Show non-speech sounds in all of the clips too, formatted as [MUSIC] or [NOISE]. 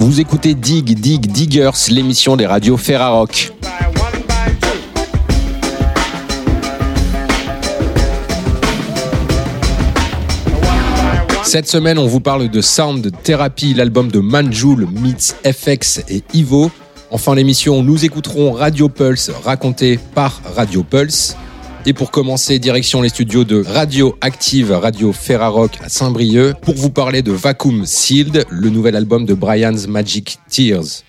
Vous écoutez Dig Dig Diggers, l'émission des radios Ferrarock. Cette semaine, on vous parle de Sound Therapy, l'album de Manjul meets FX et Ivo. Enfin, l'émission, nous écouterons Radio Pulse, raconté par Radio Pulse. Et pour commencer, direction les studios de Radio Active, Radio Ferrarock à Saint-Brieuc, pour vous parler de Vacuum Sealed, le nouvel album de Brian's Magic Tears.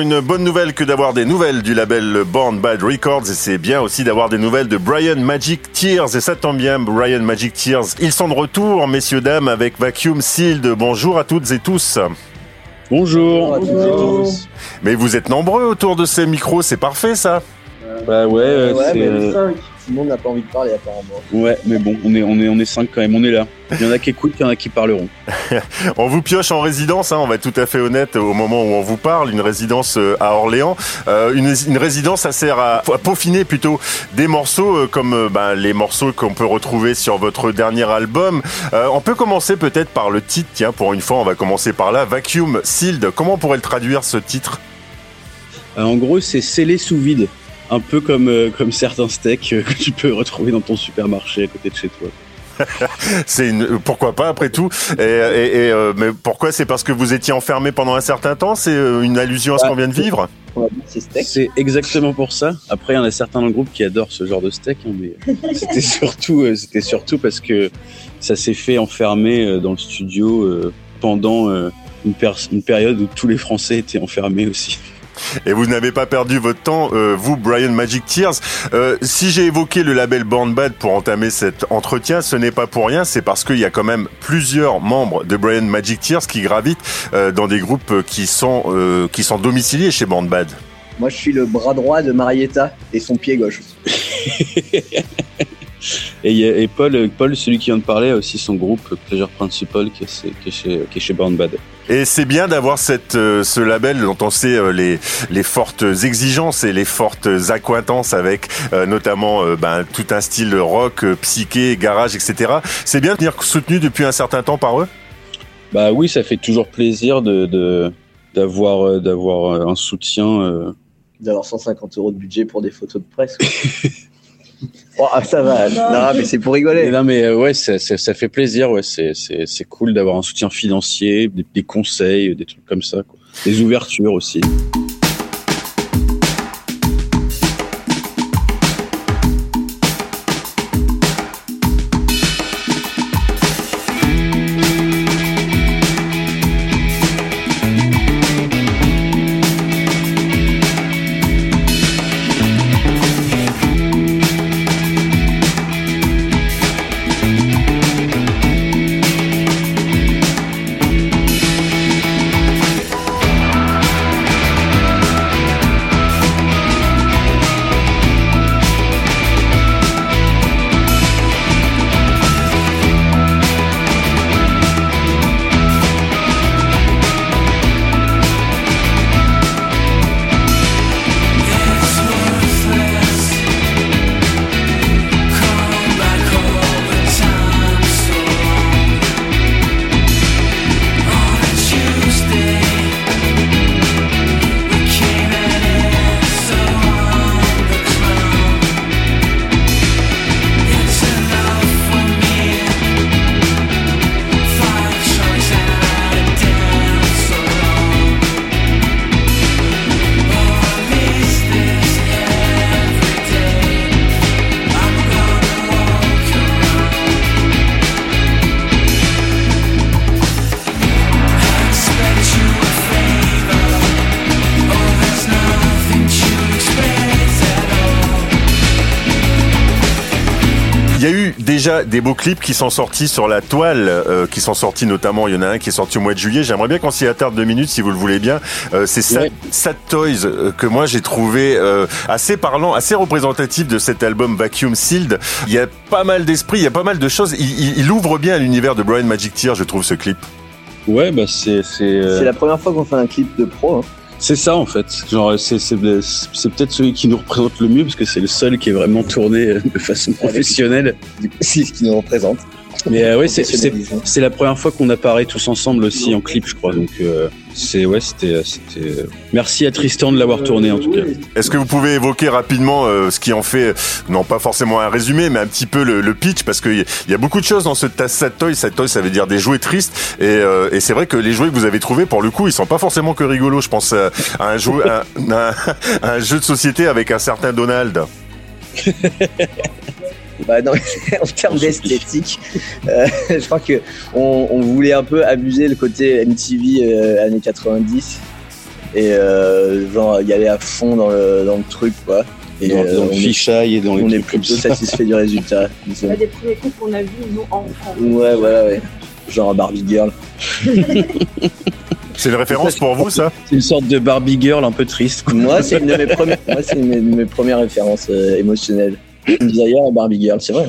Une bonne nouvelle que d'avoir des nouvelles du label Born Bad Records et c'est bien aussi d'avoir des nouvelles de Brian Magic Tears et ça tombe bien Brian Magic Tears. Ils sont de retour messieurs dames avec Vacuum Sealed. Bonjour à toutes et tous. Bonjour. à toutes et tous. Mais vous êtes nombreux autour de ces micros, c'est parfait ça. Bah ouais, Ouais, c'est. Tout le monde n'a pas envie de parler apparemment. Ouais, mais bon, on est, on est, on est cinq quand même, on est là. Il y en a qui écoutent, il y en a qui parleront. [LAUGHS] On vous pioche en résidence, hein, on va être tout à fait honnête au moment où on vous parle, une résidence euh, à Orléans. Euh, une, une résidence, ça sert à, à peaufiner plutôt des morceaux euh, comme euh, ben, les morceaux qu'on peut retrouver sur votre dernier album. Euh, on peut commencer peut-être par le titre, tiens, pour une fois, on va commencer par là. Vacuum Sealed, comment on pourrait le traduire ce titre? Euh, en gros, c'est scellé sous vide. Un peu comme, euh, comme certains steaks euh, [LAUGHS] que tu peux retrouver dans ton supermarché à côté de chez toi. [LAUGHS] C'est une, pourquoi pas après tout et, et- et, euh, mais pourquoi? C'est parce que vous étiez enfermé pendant un certain temps? C'est euh, une allusion à ce Ah, qu'on vient de vivre? c'est exactement pour ça. Après, il y en a certains dans le groupe qui adorent ce genre de steak, hein, mais [LAUGHS] c'était surtout, euh, c'était surtout parce que ça s'est fait enfermer dans le studio euh, pendant une, pers- une période où tous les Français étaient enfermés aussi. Et vous n'avez pas perdu votre temps, euh, vous, Brian Magic Tears. Euh, si j'ai évoqué le label Born Bad pour entamer cet entretien, ce n'est pas pour rien, c'est parce qu'il y a quand même plusieurs membres de Brian Magic Tears qui gravitent euh, dans des groupes qui sont euh, qui sont domiciliés chez Born Bad. Moi, je suis le bras droit de Marietta et son pied gauche. [LAUGHS] Et, il y a- et Paul, Paul, celui qui vient de parler, a aussi son groupe Pleasure Principal qui est, qui est chez, qui est chez Born Bad. Et c'est bien d'avoir cette euh, ce label dont on sait euh, les les fortes exigences et les fortes accointances avec euh, notamment ben, tout un style rock, psyché, garage, etc. C'est bien de venir soutenu depuis un certain temps par eux? Bah oui, ça fait toujours plaisir de d'avoir d'avoir un soutien. D'avoir 150 euros de budget pour des photos de presse. [LAUGHS] oh, ah, ça va. Non, mais c'est pour rigoler. non mais euh, ouais, ça, ça, ça fait plaisir. Ouais, c'est c'est c'est cool d'avoir un soutien financier, des, des conseils, des trucs comme ça, quoi. Des ouvertures aussi. Déjà des beaux clips qui sont sortis sur la toile, euh, qui sont sortis notamment, il y en a un qui est sorti au mois de juillet. J'aimerais bien qu'on s'y attarde deux minutes si vous le voulez bien. Euh, c'est Sad. Sad Toys euh, que moi j'ai trouvé euh, assez parlant, assez représentatif de cet album Vacuum Sealed. Il y a pas mal d'esprit, il y a pas mal de choses. Il, il- il ouvre bien l'univers de Brian Magic Tear, je trouve ce clip. Ouais, bah c'est c'est euh, C'est la première fois qu'on fait un clip de pro. hein. C'est ça en fait. Genre c'est c'est c'est peut-être celui qui nous représente le mieux parce que c'est le seul qui est vraiment tourné de façon professionnelle. Du coup, c'est ce qui nous représente. Mais euh, ouais, c'est la première fois qu'on apparaît tous ensemble aussi en clip, je crois. Donc euh, c'est ouais, c'était c'était. euh, Merci à Tristan de l'avoir tourné en tout cas. Est-ce que vous pouvez évoquer rapidement euh, ce qui en fait, non pas forcément un résumé, mais un petit peu le, le pitch, parce qu'il y, il y a beaucoup de choses dans ce Sad Toy. Sad Toy, ça veut dire des jouets tristes, et, euh, et c'est vrai que les jouets que vous avez trouvés, pour le coup, ils sont pas forcément que rigolos. Je pense à, à un, à un jeu de société avec un certain Donald. [LAUGHS] Bah, non, [LAUGHS] en termes d'esthétique, euh, [LAUGHS] je crois que on, on voulait un peu abuser le côté MTV euh, années 90 et euh, genre y aller à fond dans le, dans le truc quoi. Et Dans, euh, dans le on, est, fichaille et dans les on est plutôt ça. satisfait du résultat. C'est un des premiers coups qu'on a vu, nous, enfants. Ouais, voilà, ouais. Genre Barbie Girl. C'est une référence pour vous, ça? C'est une sorte de Barbie girl un peu triste. quoi. Moi, c'est une de mes premières, moi, c'est une de mes premières références euh, émotionnelles. Et Barbie Girl, c'est vrai.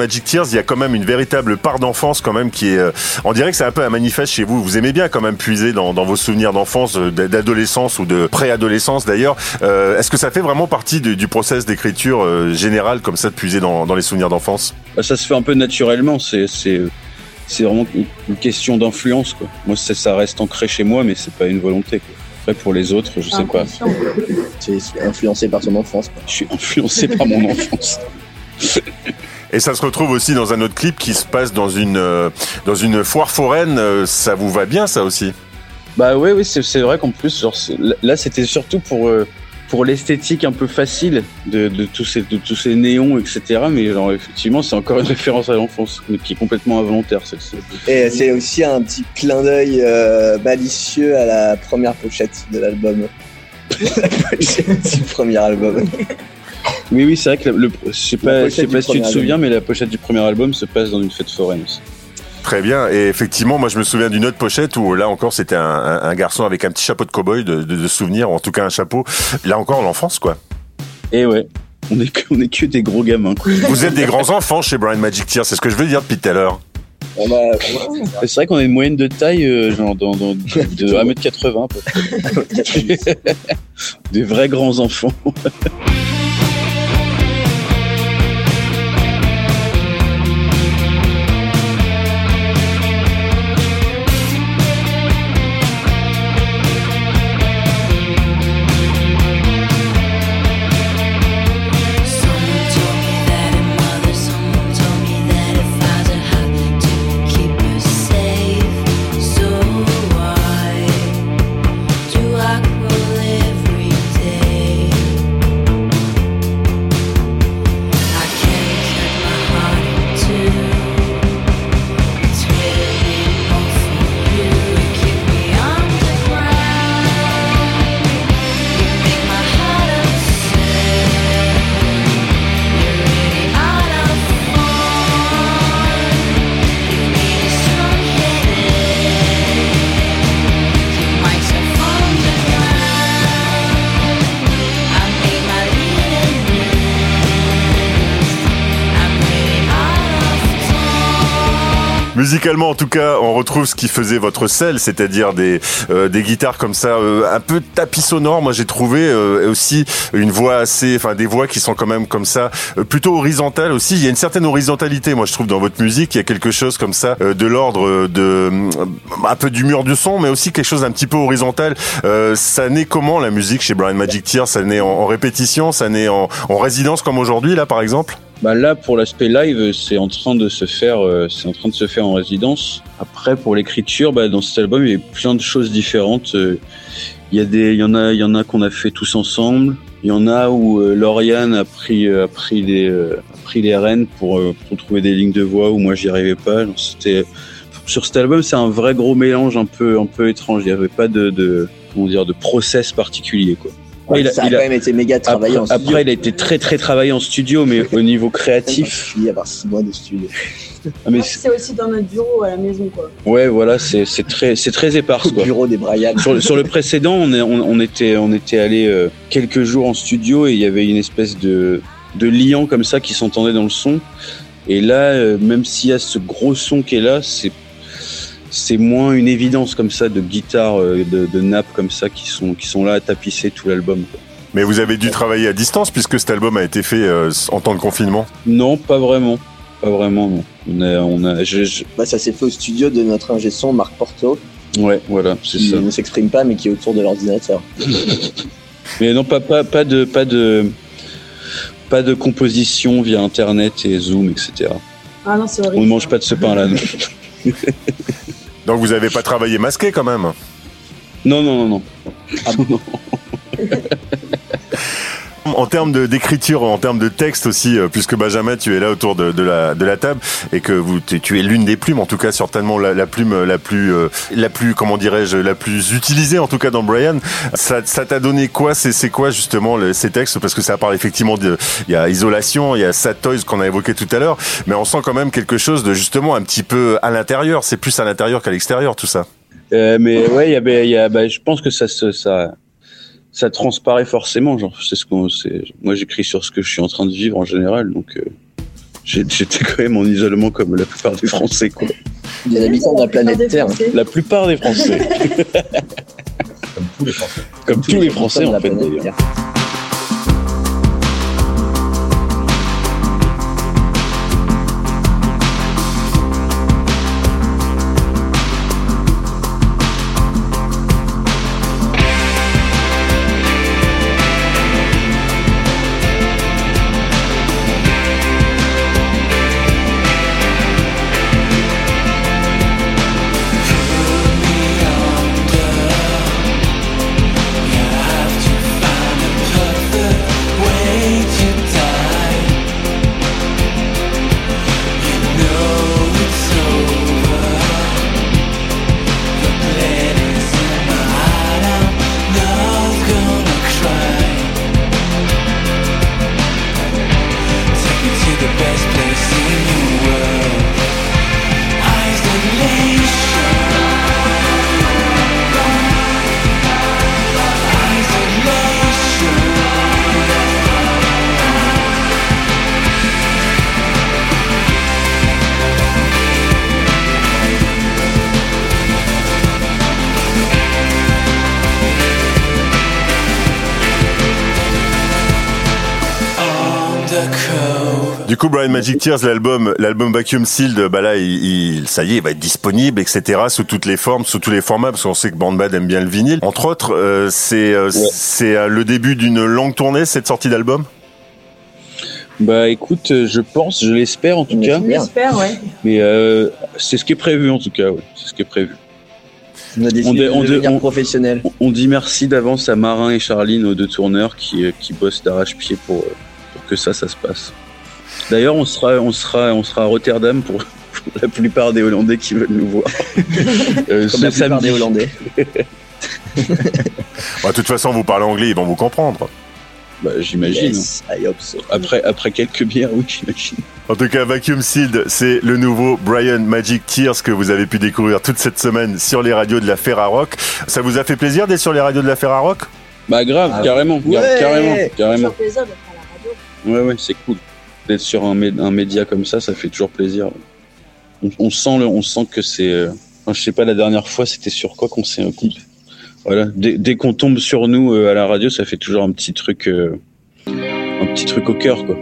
Magic Tears, il y a quand même une véritable part d'enfance quand même qui est. euh, on dirait que c'est un peu un manifeste chez vous. Vous aimez bien quand même puiser dans, dans vos souvenirs d'enfance, euh, d'adolescence ou de préadolescence d'ailleurs. Euh, Est-ce que ça fait vraiment partie du, du process d'écriture euh, général comme ça de puiser dans, dans les souvenirs d'enfance? Bah, ça se fait un peu naturellement. C'est c'est c'est vraiment une- question d'influence quoi. Moi ça, ça reste ancré chez moi, mais c'est pas une volonté. Quoi. Après pour les autres, je sais pas. C'est c'est influencé par son enfance. quoi. Je suis influencé par mon enfance. [LAUGHS] Et ça se retrouve aussi dans un autre clip qui se passe dans une euh, dans une foire foraine. Euh, Ça vous va bien ça aussi? Bah ouais, oui, c'est vrai qu'en plus, genre, là, c'était surtout pour euh, pour l'esthétique un peu facile de, de tous ces de tous ces néons, etc. Mais genre, effectivement, c'est encore une [LAUGHS] référence à l'enfance, mais qui est complètement involontaire, celle-ci. Et c'est aussi un petit clin d'œil euh, malicieux à la première pochette de l'album. [LAUGHS] la pochette du premier album. [LAUGHS] Oui, oui, c'est vrai que le, le- je sais pas, je sais pas si tu te souviens, mais la pochette du premier album se passe dans une fête foraine. aussi. Très bien. Et effectivement, moi, je me souviens d'une autre pochette où là encore, c'était un, un- un garçon avec un petit chapeau de cow-boy de, de, de souvenir, en tout cas un chapeau. Là encore, l'enfance, quoi. Et ouais, on est que, on est que des gros gamins. Quoi. Vous êtes des grands enfants chez Brian Magic Tear, c'est ce que je veux dire depuis tout à l'heure. On a, C'est vrai qu'on a une moyenne de taille, euh, genre dans, dans- de 1m80 à peu près. [LAUGHS] Des vrais grands enfants. Musicalement, en tout cas, on retrouve ce qui faisait votre sel, c'est-à-dire des euh, des guitares comme ça, euh, un peu tapis sonore. Moi, j'ai trouvé euh, aussi une voix assez, enfin des voix qui sont quand même comme ça, plutôt horizontales aussi. Il y a une certaine horizontalité, moi, je trouve, dans votre musique. Il y a quelque chose comme ça de l'ordre de un peu du mur du son, mais aussi quelque chose d'un petit peu horizontal. Ça naît comment la musique chez Brian Magic Tears? Ça naît en, répétition, ça naît en résidence comme aujourd'hui là, par exemple? Bah là, pour l'aspect live, c'est en train de se faire, euh, c'est en train de se faire en résidence. Après, pour l'écriture, bah, dans cet album, il y a plein de choses différentes. Euh, Il y a des, il y en a, il y en a qu'on a fait tous ensemble. Il y en a où euh, Lauriane a pris, a pris les, a pris les rênes pour, pour trouver des lignes de voix où moi j'y arrivais pas. C'était sur cet album, c'est un vrai gros mélange un peu, un peu étrange. Il n'y avait pas de, de, comment dire, de process particulier, quoi. Ouais, il a- ça a il a- quand même été méga travaillé Après, en studio. après, il a été très très travaillé en studio, mais au niveau créatif, Il y avoir six mois de studio. ah, Ouais, c'est- aussi dans notre bureau à la maison, quoi. ouais, voilà, c'est c'est très c'est très éparse, Au quoi. bureau des Brian. sur, le- sur le précédent, on, est- on, on était, on était allé euh, quelques jours en studio et il y avait une espèce de, de liant comme ça qui s'entendait dans le son. Et là, euh, même s'il y a ce gros son qui est là, c'est c'est moins une évidence comme ça de guitare, euh, de, de nappes comme ça qui sont, qui sont là à tapisser tout l'album. Mais vous avez dû travailler à distance puisque cet album a été fait euh, en temps de confinement. Non, pas vraiment. Pas vraiment, non. On a, on a, je- je- Bah, ça s'est fait au studio de notre ingé son, Marc Porto, ouais, voilà, c'est qui ça. ne s'exprime pas, mais qui est autour de l'ordinateur. [LAUGHS] Mais non, pas, pas, pas de, pas de, pas de composition via Internet et Zoom, etc. Ah non, c'est On horrible. ne mange pas de ce pain-là. non. [LAUGHS] Donc vous avez pas travaillé masqué quand même? Non, non, non, non. [LAUGHS] En termes d'écriture, en termes de texte aussi, euh, puisque Benjamin, tu es là autour de, la, de la table et que vous, tu, es l'une des plumes, en tout cas certainement la, plume la plus, euh, la plus, comment dirais-je, la plus utilisée en tout cas dans Brian. Ça, t'a donné quoi? C'est quoi justement ces textes? Parce que ça parle effectivement de, il y a isolation, il y a Sad Toys qu'on a évoqué tout à l'heure, mais on sent quand même quelque chose de justement un petit peu à l'intérieur. C'est plus à l'intérieur qu'à l'extérieur tout ça. Euh, mais ouais, il y a, y a, ben, je pense que ça, ça, ça transparaît forcément. Genre, c'est ce qu'on, c'est. Moi, j'écris sur ce que je suis en train de vivre en général, donc euh, j'ai- j'étais quand même en isolement comme la plupart des Français, quoi. Les habitants de la planète Terre. La plupart des Français, [LAUGHS] Comme tous les Français. comme tous les Français en fait d'ailleurs. Du coup, Brian Magic Tears, l'album, l'album Vacuum Sealed, bah là, il, il- ça y est, il va être disponible, etc., sous toutes les formes, sous tous les formats, parce qu'on sait que Bandbad aime bien le vinyle. Entre autres, euh, c'est, euh, c'est euh, le début d'une longue tournée, cette sortie d'album? Bah écoute, euh, je pense, je l'espère en tout cas, espère. J'espère, ouais. mais euh, c'est ce qui est prévu en tout cas. Ouais, c'est ce qui est prévu. On a décidé On de devenir on- professionnel. On- On dit merci d'avance à Marin et Charline, aux deux tourneurs qui, euh, qui bossent d'arrache-pied pour, euh, pour que ça, ça se passe. D'ailleurs, on sera, on sera, on sera à Rotterdam pour, pour la plupart des Hollandais qui veulent nous voir. Euh, Comme ce la plupart des Hollandais. [LAUGHS] Bah, de toute façon, vous parlez anglais, ils vont vous comprendre. Bah, j'imagine. Yes, I hope so. Après, après quelques bières, oui, j'imagine. En tout cas, Vacuum Sealed, c'est le nouveau Brian Magic Tears que vous avez pu découvrir toute cette semaine sur les radios de la Ferrarock. Ça vous a fait plaisir d'être sur les radios de la Ferrarock Bah grave, Ah, carrément, ouais. carrément, Ça carrément. Ouais, ouais, c'est cool. D'être sur un, un média comme ça, ça fait toujours plaisir. on, on sent le, on sent que c'est. euh, je sais pas la dernière fois, c'était sur quoi qu'on s'est. qu'on- Voilà. Dès, dès qu'on tombe sur nous euh, à la radio, ça fait toujours un petit truc, euh, un petit truc au cœur, quoi.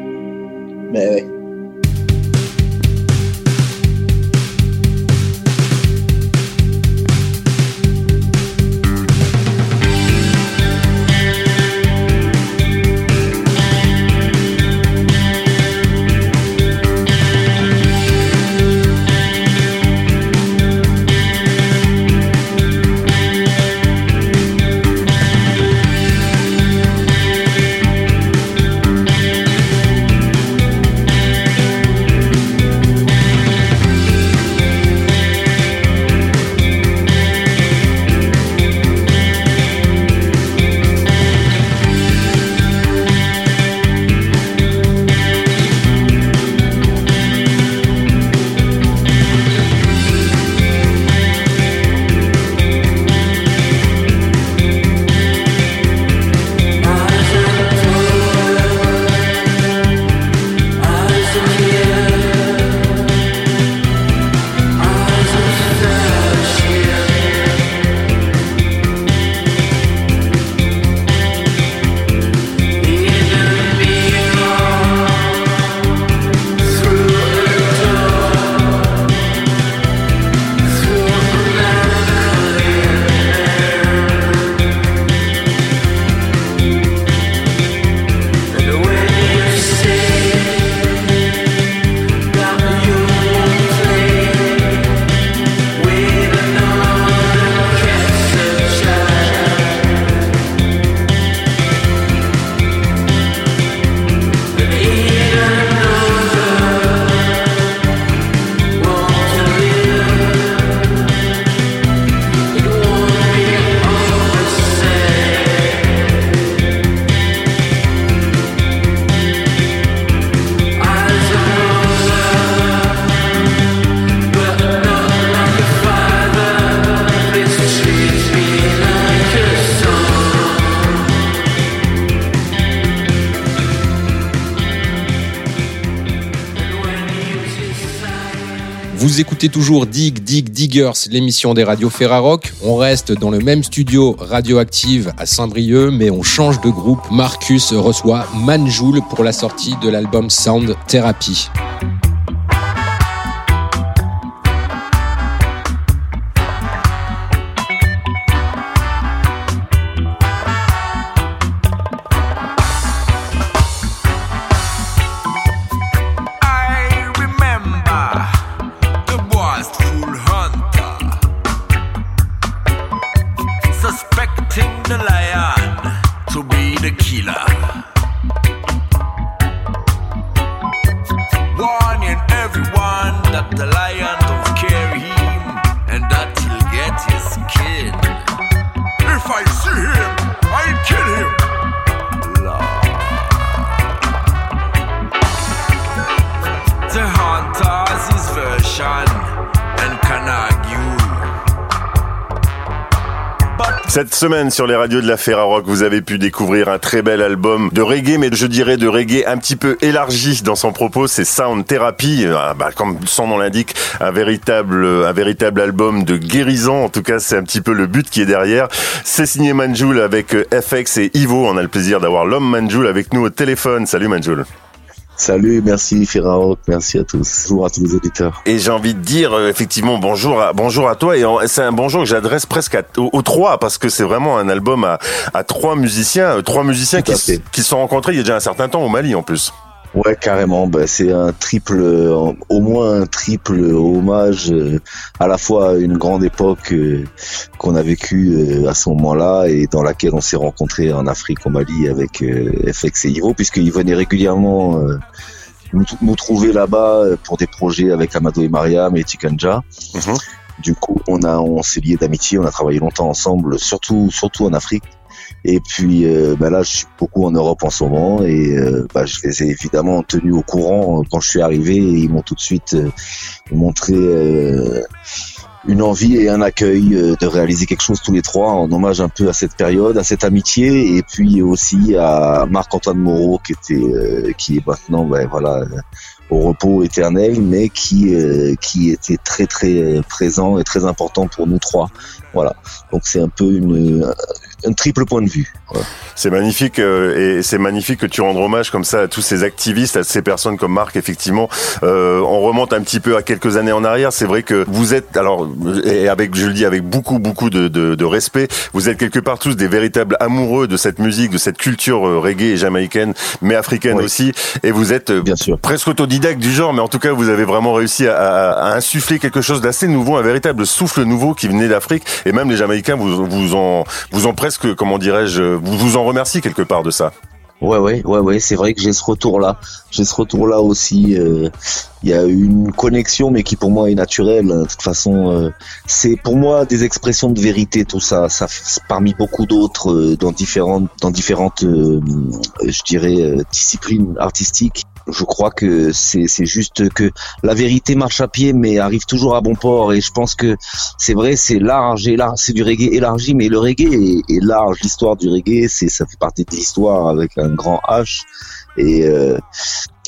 Mais ouais. Écoutez toujours Dig Dig Diggers, l'émission des radios Ferrarock. On reste dans le même studio radioactive à Saint-Brieuc, mais on change de groupe. Marcus reçoit Manjoul pour la sortie de l'album Sound Therapy. Semaine sur les radios de la Ferrarock, vous avez pu découvrir un très bel album de reggae, mais je dirais de reggae un petit peu élargi dans son propos. C'est Sound Therapy, euh, bah, comme son nom l'indique, un véritable, un véritable album de guérison. En tout cas, c'est un petit peu le but qui est derrière. C'est signé Manjoul avec euh, FX et Ivo. On a le plaisir d'avoir l'homme Manjoul avec nous au téléphone. Salut Manjoul. Salut, merci Ferrarock, merci à tous. Bonjour à tous les auditeurs. Et j'ai envie de dire euh, effectivement bonjour à bonjour à toi et c'est un bonjour que j'adresse presque à, aux, aux trois parce que c'est vraiment un album à, à trois musiciens, euh, trois musiciens qui, qui se sont rencontrés il y a déjà un certain temps au Mali en plus. Ouais, carrément. Bah, c'est un triple, euh, au moins un triple hommage euh, à la fois à une grande époque euh, qu'on a vécue euh, à ce moment-là et dans laquelle on s'est rencontrés en Afrique, au Mali, avec euh, FX et Ivo, puisqu'ils venaient régulièrement euh, nous, nous trouver là-bas pour des projets avec Amado et Mariam et Tikanja. Mhm. Du coup, on a, on s'est liés d'amitié, on a travaillé longtemps ensemble, surtout, surtout en Afrique. Et puis euh, bah là, je suis beaucoup en Europe en ce moment et euh, bah, je les ai évidemment tenus au courant euh, quand je suis arrivé et ils m'ont tout de suite euh, montré euh, une envie et un accueil euh, de réaliser quelque chose tous les trois en hommage un peu à cette période, à cette amitié et puis aussi à Marc-Antoine Moreau qui était qui est maintenant ben, voilà au repos éternel, mais qui euh, qui était très très présent et très important pour nous trois. Voilà. Donc c'est un peu une un triple point de vue. C'est magnifique euh, et c'est magnifique que tu rendes hommage comme ça à tous ces activistes, à ces personnes comme Marc. Effectivement, euh, on remonte un petit peu à quelques années en arrière. C'est vrai que vous êtes alors et avec je le dis avec beaucoup beaucoup de, de, de respect. Vous êtes quelque part tous des véritables amoureux de cette musique, de cette culture euh, reggae et jamaïcaine, mais africaine Oui. aussi. Et vous êtes euh, Bien sûr. presque autodidacte du genre, mais en tout cas, vous avez vraiment réussi à, à- à insuffler quelque chose d'assez nouveau, un véritable souffle nouveau qui venait d'Afrique. Et même les Jamaïcains vous, vous en, vous en presque, comment dirais-je, vous, vous en remercient quelque part de ça. Ouais, ouais, ouais, ouais. C'est vrai que j'ai ce retour-là. J'ai ce retour-là aussi. euh, Il y a une connexion, mais qui pour moi est naturelle. De toute façon, euh, c'est pour moi des expressions de vérité, tout ça. Ça, parmi beaucoup d'autres, euh, dans différentes, dans différentes, je dirais, disciplines artistiques. Je crois que c'est juste que la vérité marche à pied, mais arrive toujours à bon port. Et je pense que c'est vrai, c'est large et large, c'est du reggae élargi, mais le reggae est, large. L'histoire du reggae, c'est ça fait partie de l'histoire avec un grand H. Et euh,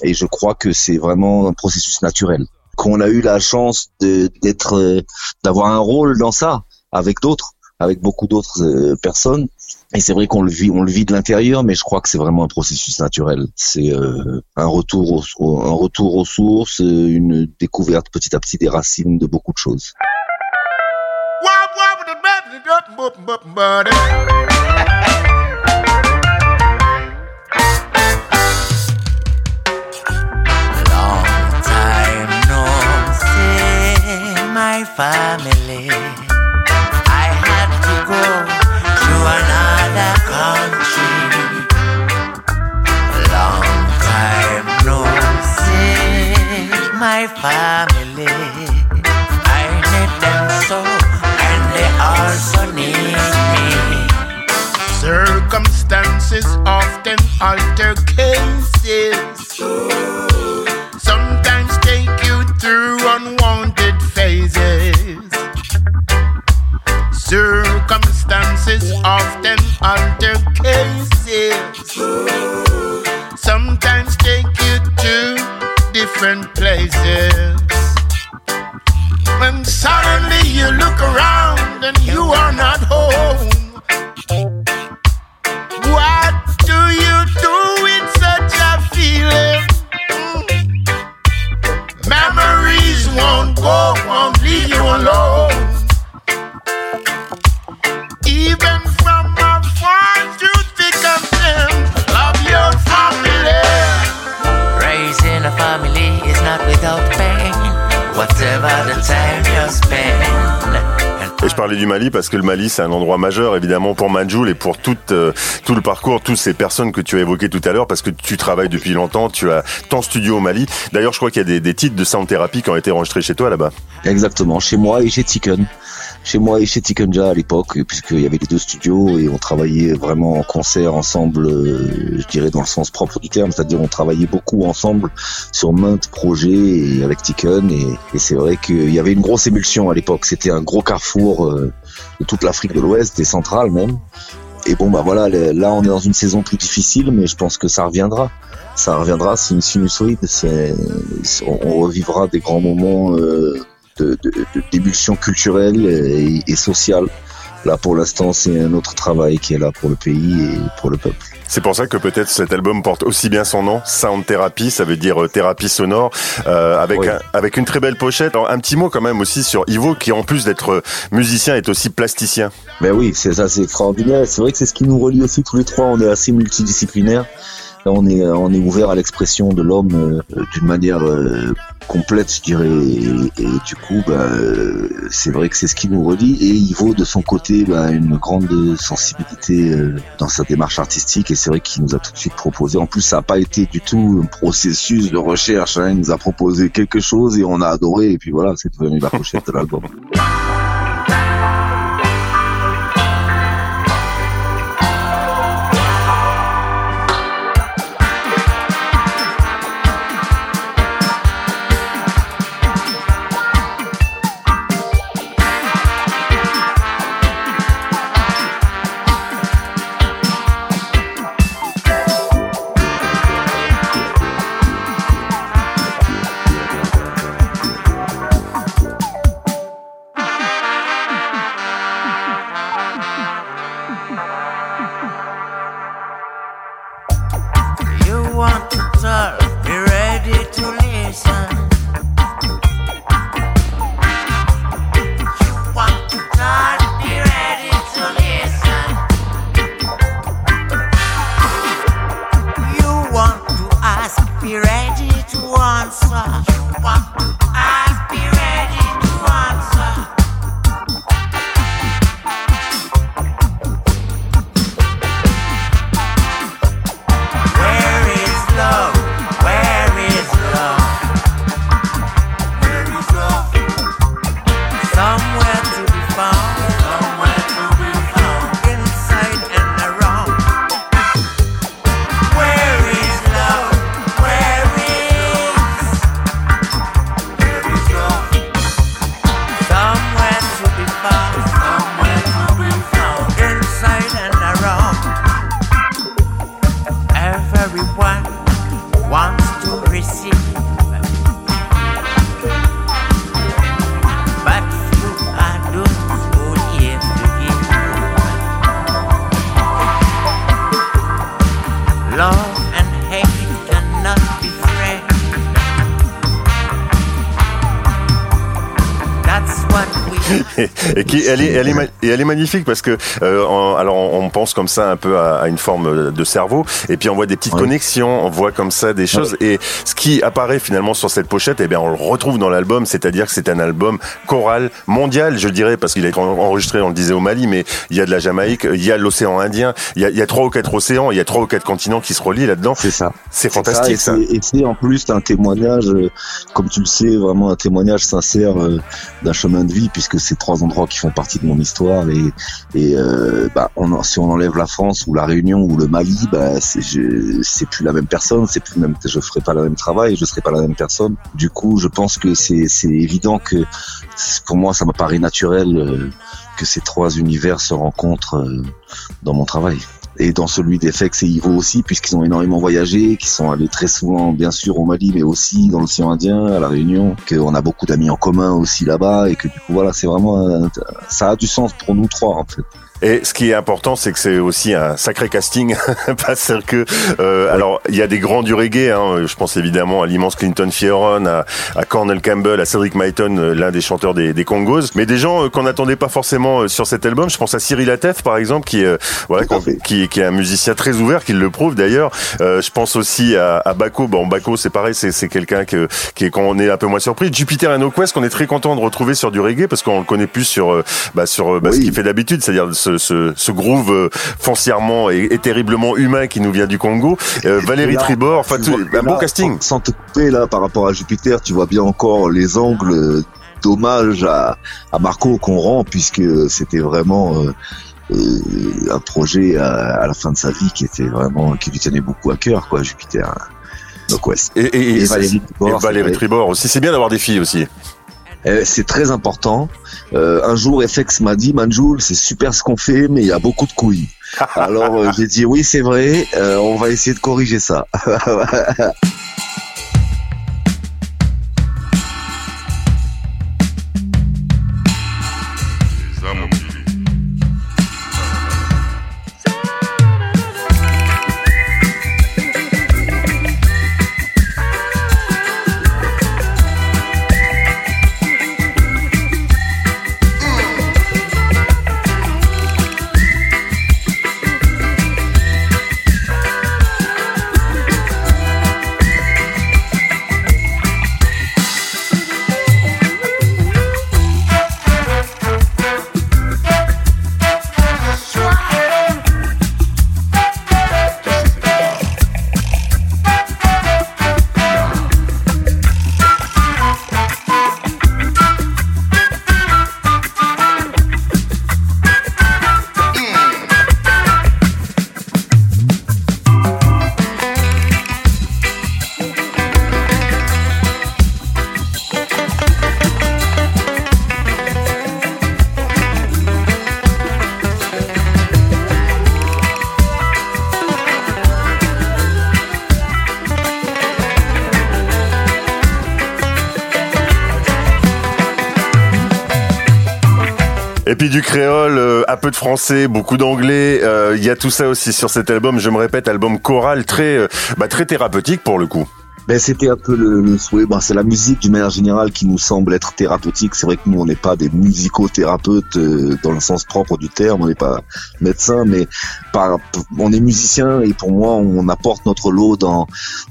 et je crois que c'est vraiment un processus naturel. Qu'on a eu la chance d'être, euh, d'avoir un rôle dans ça avec d'autres, avec beaucoup d'autres euh, personnes. Et c'est vrai qu'on le vit, on le vit de l'intérieur, mais je crois que c'est vraiment un processus naturel. C'est euh, un retour, au- au, retour aux sources, euh, une découverte petit à petit des racines de beaucoup de choses. Another country. Long time no see my family. I need them so, and they also need me. Circumstances often alter cases. Sometimes take you through unwanted phases. Circumstances often alter cases. Sometimes take you to different places. When suddenly you look around and you are not home. What do you do with such a feeling? Memories won't go, won't leave you alone. A family is not without pain. Whatever the time you spend. Et je parlais du Mali parce que le Mali, c'est un endroit majeur, évidemment, pour Manjoul et pour tout, euh, tout le parcours, toutes ces personnes que tu as évoquées tout à l'heure, parce que tu travailles depuis longtemps, tu as ton studio au Mali. D'ailleurs, je crois qu'il y a des, des titres de sound therapy qui ont été enregistrés chez toi là-bas. Exactement, chez moi et chez Tiken. Chez moi et chez Tikenja à l'époque, puisqu'il y avait les deux studios et on travaillait vraiment en concert ensemble, euh, je dirais dans le sens propre du terme, c'est-à-dire on travaillait beaucoup ensemble sur maintes projets et avec Tiken et, c'est vrai qu'il y avait une grosse émulsion à l'époque, c'était un gros carrefour euh, de toute l'Afrique de l'Ouest et centrale même. Et bon bah voilà, là on est dans une saison plus difficile, mais je pense que ça reviendra. Ça reviendra, c'est une sinusoïde, on revivra des grands moments euh, de, d'émulsion culturelle et, et sociale. Là, pour l'instant, c'est un autre travail qui est là pour le pays et pour le peuple. C'est pour ça que peut-être cet album porte aussi bien son nom, Sound Therapy, ça veut dire euh, thérapie sonore, euh, avec Oui. un- avec une très belle pochette. Alors, un petit mot quand même aussi sur Ivo, qui en plus d'être euh, musicien est aussi plasticien. Ben oui, c'est ça, c'est extraordinaire. C'est vrai que c'est ce qui nous relie aussi tous les trois. On est assez multidisciplinaires. On est, on est ouvert à l'expression de l'homme euh, d'une manière euh, complète, je dirais. Et, du coup, ben, euh, c'est vrai que c'est ce qui nous relie. Et Ivo, de son côté, ben, une grande sensibilité euh, dans sa démarche artistique. Et c'est vrai qu'il nous a tout de suite proposé. En plus, ça n'a pas été du tout un processus de recherche. hein. Il nous a proposé quelque chose et on a adoré. Et puis voilà, c'est devenu la pochette de l'album. Et qui elle est elle est ma- et elle est magnifique parce que euh, en- alors on, pense comme ça un peu à, à une forme de cerveau et puis on voit des petites Ouais. connexions on voit comme ça des choses et ce qui apparaît finalement sur cette pochette eh bien on le retrouve dans l'album c'est-à-dire que c'est un album choral mondial je dirais parce qu'il a été en- enregistré on le disait au Mali mais il y a de la Jamaïque il y a l'océan Indien il y a, il y a trois ou quatre océans il y a trois ou quatre continents qui se relient là-dedans C'est ça. c'est fantastique ça, ça, et c'est- Et c'est en plus un témoignage, euh, comme tu le sais, vraiment un témoignage sincère euh, d'un chemin de vie, puisque c'est trois endroits qui font partie de mon histoire. Et, euh, bah, si on enlève la France ou la Réunion ou le Mali, bah, c'est plus la même personne, c'est plus même, je ferai pas le même travail, je serai pas la même personne. Du coup, je pense que c'est évident que pour moi, ça me paraît naturel euh, que ces trois univers se rencontrent euh, dans mon travail et dans celui d'FX et Ivo aussi, puisqu'ils ont énormément voyagé, qui sont allés très souvent, bien sûr, au Mali, mais aussi dans l'océan Indien, à la Réunion, qu'on a beaucoup d'amis en commun aussi là-bas, et que du coup, voilà, c'est vraiment, ça a du sens pour nous trois, en fait. Et ce qui est important, c'est que c'est aussi un sacré casting, [LAUGHS] parce que euh, alors il y a des grands du reggae. Hein, je pense évidemment à l'immense Clinton Fieron, à, à Cornel Campbell, à Cedric Myton, euh, l'un des chanteurs des, des Congos, mais des gens euh, qu'on n'attendait pas forcément euh, sur cet album. Je pense à Cyril Atef, par exemple, qui euh, voilà, qui, qui est un musicien très ouvert, qui le prouve d'ailleurs. Euh, je pense aussi à, à Bako. Bon, Bako, c'est pareil, c'est c'est quelqu'un que qui est qu'on est un peu moins surpris. Jupiter and Quest, qu'on est très content de retrouver sur du reggae parce qu'on le connaît plus sur bah, sur bah, ce qu'il fait d'habitude, c'est-à-dire ce, ce, ce groove euh, foncièrement et, et terriblement humain qui nous vient du Congo. Euh, Valérie Là, Tribord, enfin tu un bon là, casting. Sans, te couper, là, par rapport à Jupiter, tu vois bien encore les angles d'hommage à, à Marco qu'on rend, puisque c'était vraiment euh, euh, un projet à, à la fin de sa vie qui était vraiment, qui lui tenait beaucoup à cœur, quoi, Jupiter. Donc ouais, Et, et, Et et- Valérie. Tribord aussi. C'est bien d'avoir des filles aussi. Euh, c'est très important. Euh, un jour, FX m'a dit, Manjoul, c'est super ce qu'on fait, mais il y a beaucoup de couilles. [LAUGHS] Alors euh, j'ai dit, oui, c'est vrai, euh, on va essayer de corriger ça. [LAUGHS] du créole, euh, un peu de français, beaucoup d'anglais. euh, Il y a tout ça aussi sur cet album. Je me répète, album choral très, euh, bah, très thérapeutique pour le coup. Ben, c'était un peu le, le souhait. Ben, c'est la musique d'une manière générale qui nous semble être thérapeutique. C'est vrai que nous, on n'est pas des musicothérapeutes euh, dans le sens propre du terme. On n'est pas médecin, mais par, on est musicien et pour moi, on apporte notre lot dans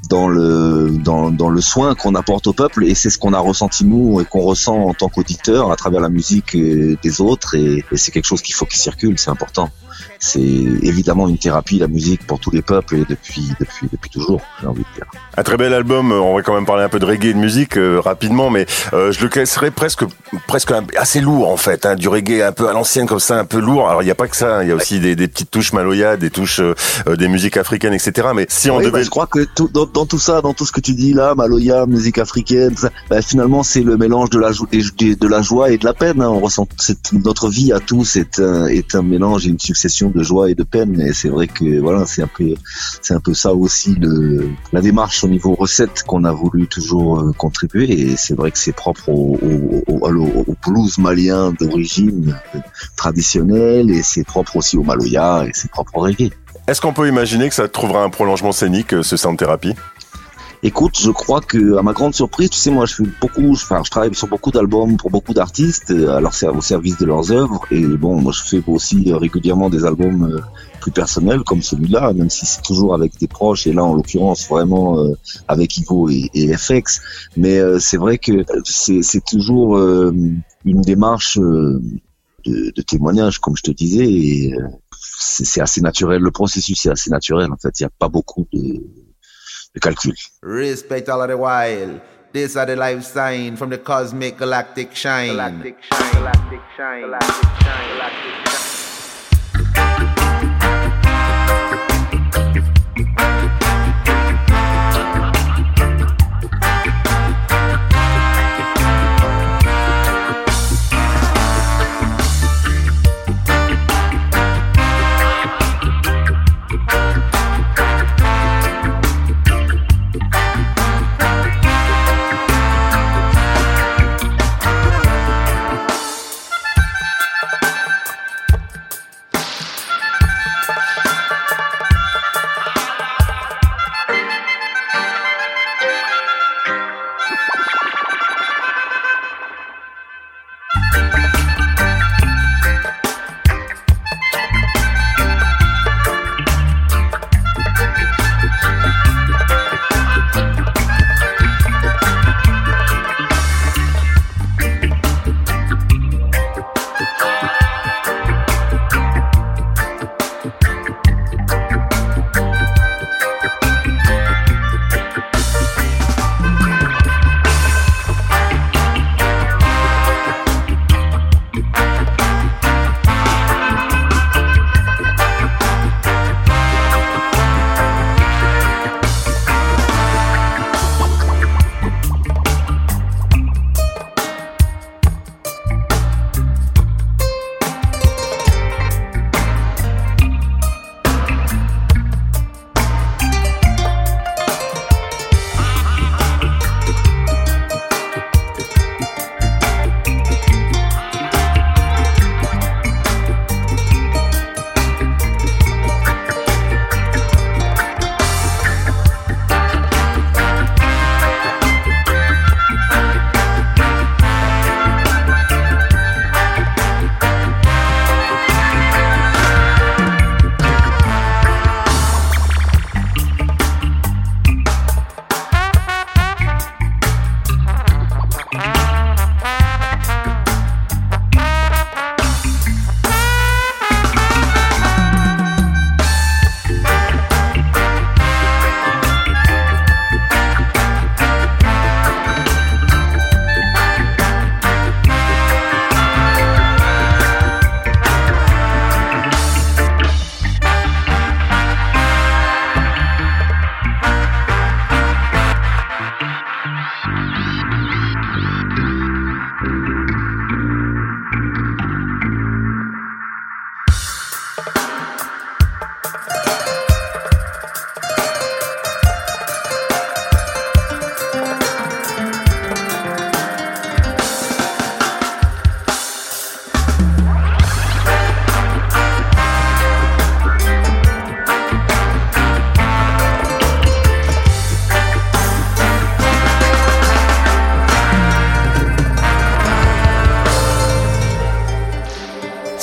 dans le dans, dans le soin qu'on apporte au peuple et c'est ce qu'on a ressenti nous et qu'on ressent en tant qu'auditeur à travers la musique euh, des autres et, et c'est quelque chose qu'il faut qu'il circule. C'est important. C'est évidemment une thérapie la musique pour tous les peuples et depuis depuis depuis toujours. J'ai envie de dire. Un très bel album. euh, On va quand même parler un peu de reggae et de musique euh, rapidement, mais euh, je le classerais presque presque assez lourd en fait. Hein, du reggae un peu à l'ancienne comme ça, un peu lourd. Alors il n'y a pas que ça. hein, Il y a aussi des, des petites touches maloya, des touches euh, des musiques africaines, etc. Mais si on Oui, devait bah, je crois que tout, dans, dans tout ça, dans tout ce que tu dis là, Maloya, musique africaine, ça, bah, finalement c'est le mélange de la, de joie et de la peine. hein. On ressent notre vie à tous est un mélange et une succession de joie et de peine. Et c'est vrai que voilà, c'est un peu c'est un peu ça aussi le, la démarche au niveau recette qu'on a voulu toujours euh, contribuer. Et c'est vrai que c'est propre au, au, au, blues malien d'origine euh, traditionnelle et c'est propre aussi au Maloya et c'est propre au reggae. Est-ce qu'on peut imaginer que ça trouvera un prolongement scénique, euh, ce sound thérapie Écoute, je crois que à ma grande surprise, tu sais, moi, je fais beaucoup, je, enfin, je travaille sur beaucoup d'albums pour beaucoup d'artistes, euh, à leur ser- au service de leurs œuvres. Et bon, moi, je fais aussi euh, régulièrement des albums euh, plus personnels comme celui-là, même si c'est toujours avec des proches. Et là, en l'occurrence, vraiment euh, avec Ivo et, et FX. Mais euh, c'est vrai que c'est c'est toujours euh, une démarche euh, de, de témoignage, comme je te disais. Et euh, c'est c'est assez naturel. Le processus est assez naturel. En fait, il n'y a pas beaucoup de, de calcul. Respect all of the wild. This are the life sign from the cosmic galactic shine. Galactic shine. Galactic shine. Galactic shine. Galactic shine.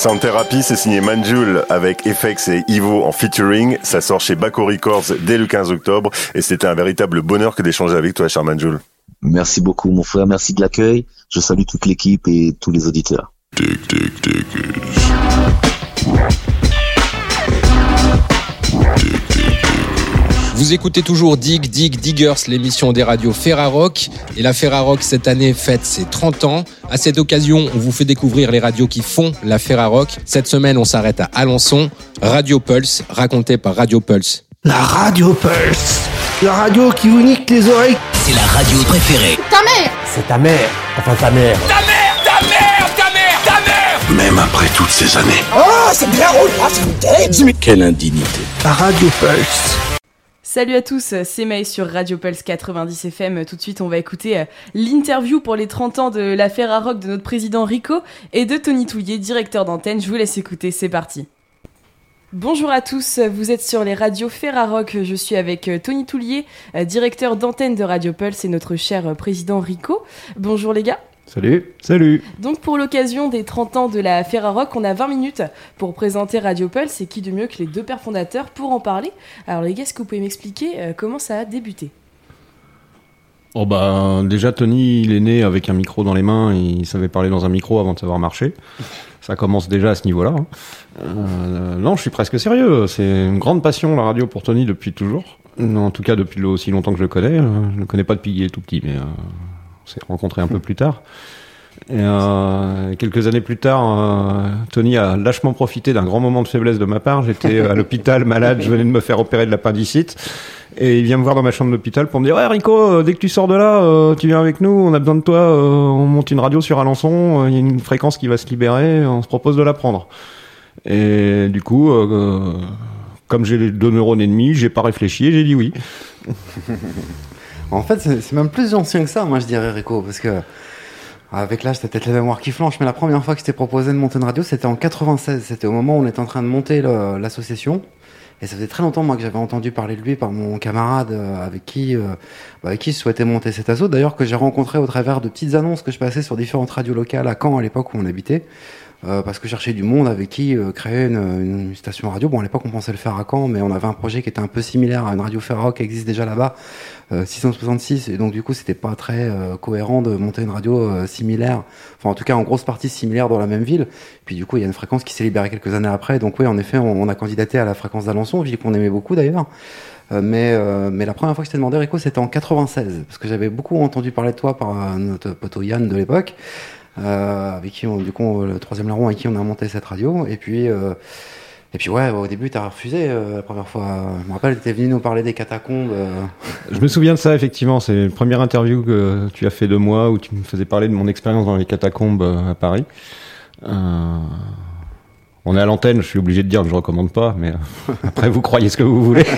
Sound Therapy, c'est signé Manjul avec FX et Ivo en featuring. Ça sort chez Baco Records dès le 15 octobre et c'était un véritable bonheur que d'échanger avec toi, cher Manjul. Merci beaucoup, mon frère. Merci de l'accueil. Je salue toute l'équipe et tous les auditeurs. Vous écoutez toujours Dig Dig Diggers, l'émission des radios Ferrarock. Et la Ferrarock, cette année, fête ses 30 ans. À cette occasion, on vous fait découvrir les radios qui font la Ferrarock. Cette semaine, on s'arrête à Alençon. Radio Pulse, raconté par Radio Pulse. La radio Pulse, la radio qui vous nique les oreilles. C'est la radio préférée. Ta mère C'est ta mère, enfin ta mère. Ta mère Ta mère Ta mère Ta mère Même après toutes ces années. Oh, c'est bien rouge, ah, c'est une tête. Mais quelle indignité. La radio Pulse. Salut à tous, c'est May sur Radio Pulse 90 FM. Tout de suite, on va écouter euh, l'interview pour les 30 ans de l'affaire à rock de notre président Rico et de Tony Touillet, directeur d'antenne. Je vous laisse écouter, c'est parti. Bonjour à tous, vous êtes sur les radios Ferrarock. Je suis avec euh, Tony Toulier, euh, directeur d'antenne de Radio Pulse et notre cher président Rico. Bonjour les gars. Salut. Salut. Donc pour l'occasion des 30 ans de la Ferrarock, on a 20 minutes pour présenter Radio Pulse et qui de mieux que les deux pères fondateurs pour en parler. Alors les gars, est-ce que vous pouvez m'expliquer euh, comment ça a débuté? Oh bah déjà Tony, il est né avec un micro dans les mains, il savait parler dans un micro avant de savoir marcher. Ça commence déjà à ce niveau-là. hein. Euh, non, je suis presque sérieux. C'est une grande passion la radio pour Tony depuis toujours. En tout cas depuis aussi longtemps que je le connais. Euh, Je le connais pas depuis qu'il est tout petit, mais euh, s'est rencontrés un peu plus tard. Et euh, quelques années plus tard, euh, Tony a lâchement profité d'un grand moment de faiblesse de ma part. J'étais à [LAUGHS] l'hôpital malade, je venais de me faire opérer de l'appendicite. Et il vient me voir dans ma chambre d'hôpital pour me dire Ouais, Rico, euh, dès que tu sors de là, euh, tu viens avec nous, on a besoin de toi, on monte une radio sur Alençon, il y a une fréquence qui va se libérer, on se propose de la prendre. Et du coup, comme j'ai deux neurones ennemis, j'ai pas réfléchi et j'ai dit oui. [LAUGHS] En fait, c'est même plus ancien que ça, moi je dirais Rico, parce que avec l'âge, c'est peut-être la mémoire qui flanche, mais la première fois que c'était proposé de monter une radio, c'était en 96. C'était au moment où on était en train de monter l'association. Et ça faisait très longtemps, moi, que j'avais entendu parler de lui par mon camarade euh, avec qui, euh, bah, avec qui je souhaitais monter cet asso. D'ailleurs, que j'ai rencontré au travers de petites annonces que je passais sur différentes radios locales à Caen, à l'époque où on habitait. Euh, parce que je cherchais du monde avec qui euh, créer une, une station radio. Bon, à l'époque, on pensait le faire à Caen, mais on avait un projet qui était un peu similaire à une radio Ferroc qui existe déjà là-bas, euh, 666, et donc du coup, c'était pas très euh, cohérent de monter une radio euh, similaire, enfin en tout cas en grosse partie similaire dans la même ville. Puis du coup, il y a une fréquence qui s'est libérée quelques années après, donc oui, en effet, on, on a candidaté à la fréquence d'Alençon, ville qu'on aimait beaucoup d'ailleurs. Mais, mais la première fois que je t'ai demandé, Rico, c'était en 96, parce que j'avais beaucoup entendu parler de toi par notre poteau Yann de l'époque, avec qui, on, du coup, le troisième larron avec qui on a monté cette radio. Et puis, euh, et puis ouais, au début, t'as refusé euh, la première fois. Je me rappelle, t'étais venu nous parler des catacombes. euh. Je me souviens de ça, effectivement. C'est la première interview que tu as fait de moi où tu me faisais parler de mon expérience dans les catacombes euh, à Paris. Euh, On est à l'antenne, je suis obligé de dire que je recommande pas, mais euh, après vous croyez ce que vous voulez. [LAUGHS]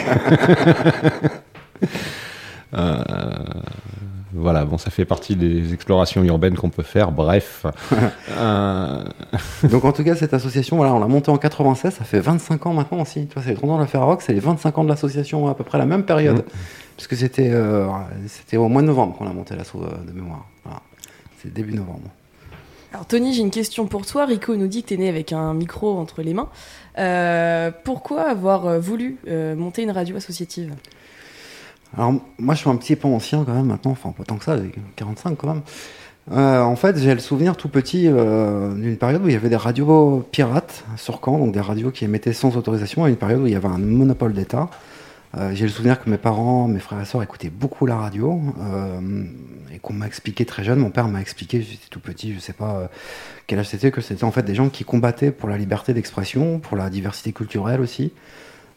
Voilà, bon, ça fait partie des explorations urbaines qu'on peut faire. Bref. [LAUGHS] Euh, Donc en tout cas, cette association, voilà, on l'a montée en 96, ça fait 25 ans maintenant aussi. Tu vois, c'est les 30 ans de la Ferroc, c'est les 25 ans de l'association à peu près la même période. Mm. Puisque c'était euh, c'était au mois de novembre qu'on a monté l'assaut euh, de mémoire. Voilà. C'est début novembre. Alors Tony, j'ai une question pour toi. Rico nous dit que tu es né avec un micro entre les mains. Euh, pourquoi avoir voulu euh, monter une radio associative? Alors, moi, je suis un petit peu ancien quand même maintenant, enfin, pas tant que ça, j'ai 45 quand même. Euh, en fait, j'ai le souvenir tout petit euh, d'une période où il y avait des radios pirates sur Caen, donc des radios qui émettaient sans autorisation, à une période où il y avait un monopole d'État. Euh, j'ai le souvenir que mes parents, mes frères et sœurs écoutaient beaucoup la radio euh, et qu'on m'a expliqué très jeune. Mon père m'a expliqué, j'étais tout petit, je sais pas euh, quel âge c'était, que c'était en fait des gens qui combattaient pour la liberté d'expression, pour la diversité culturelle aussi,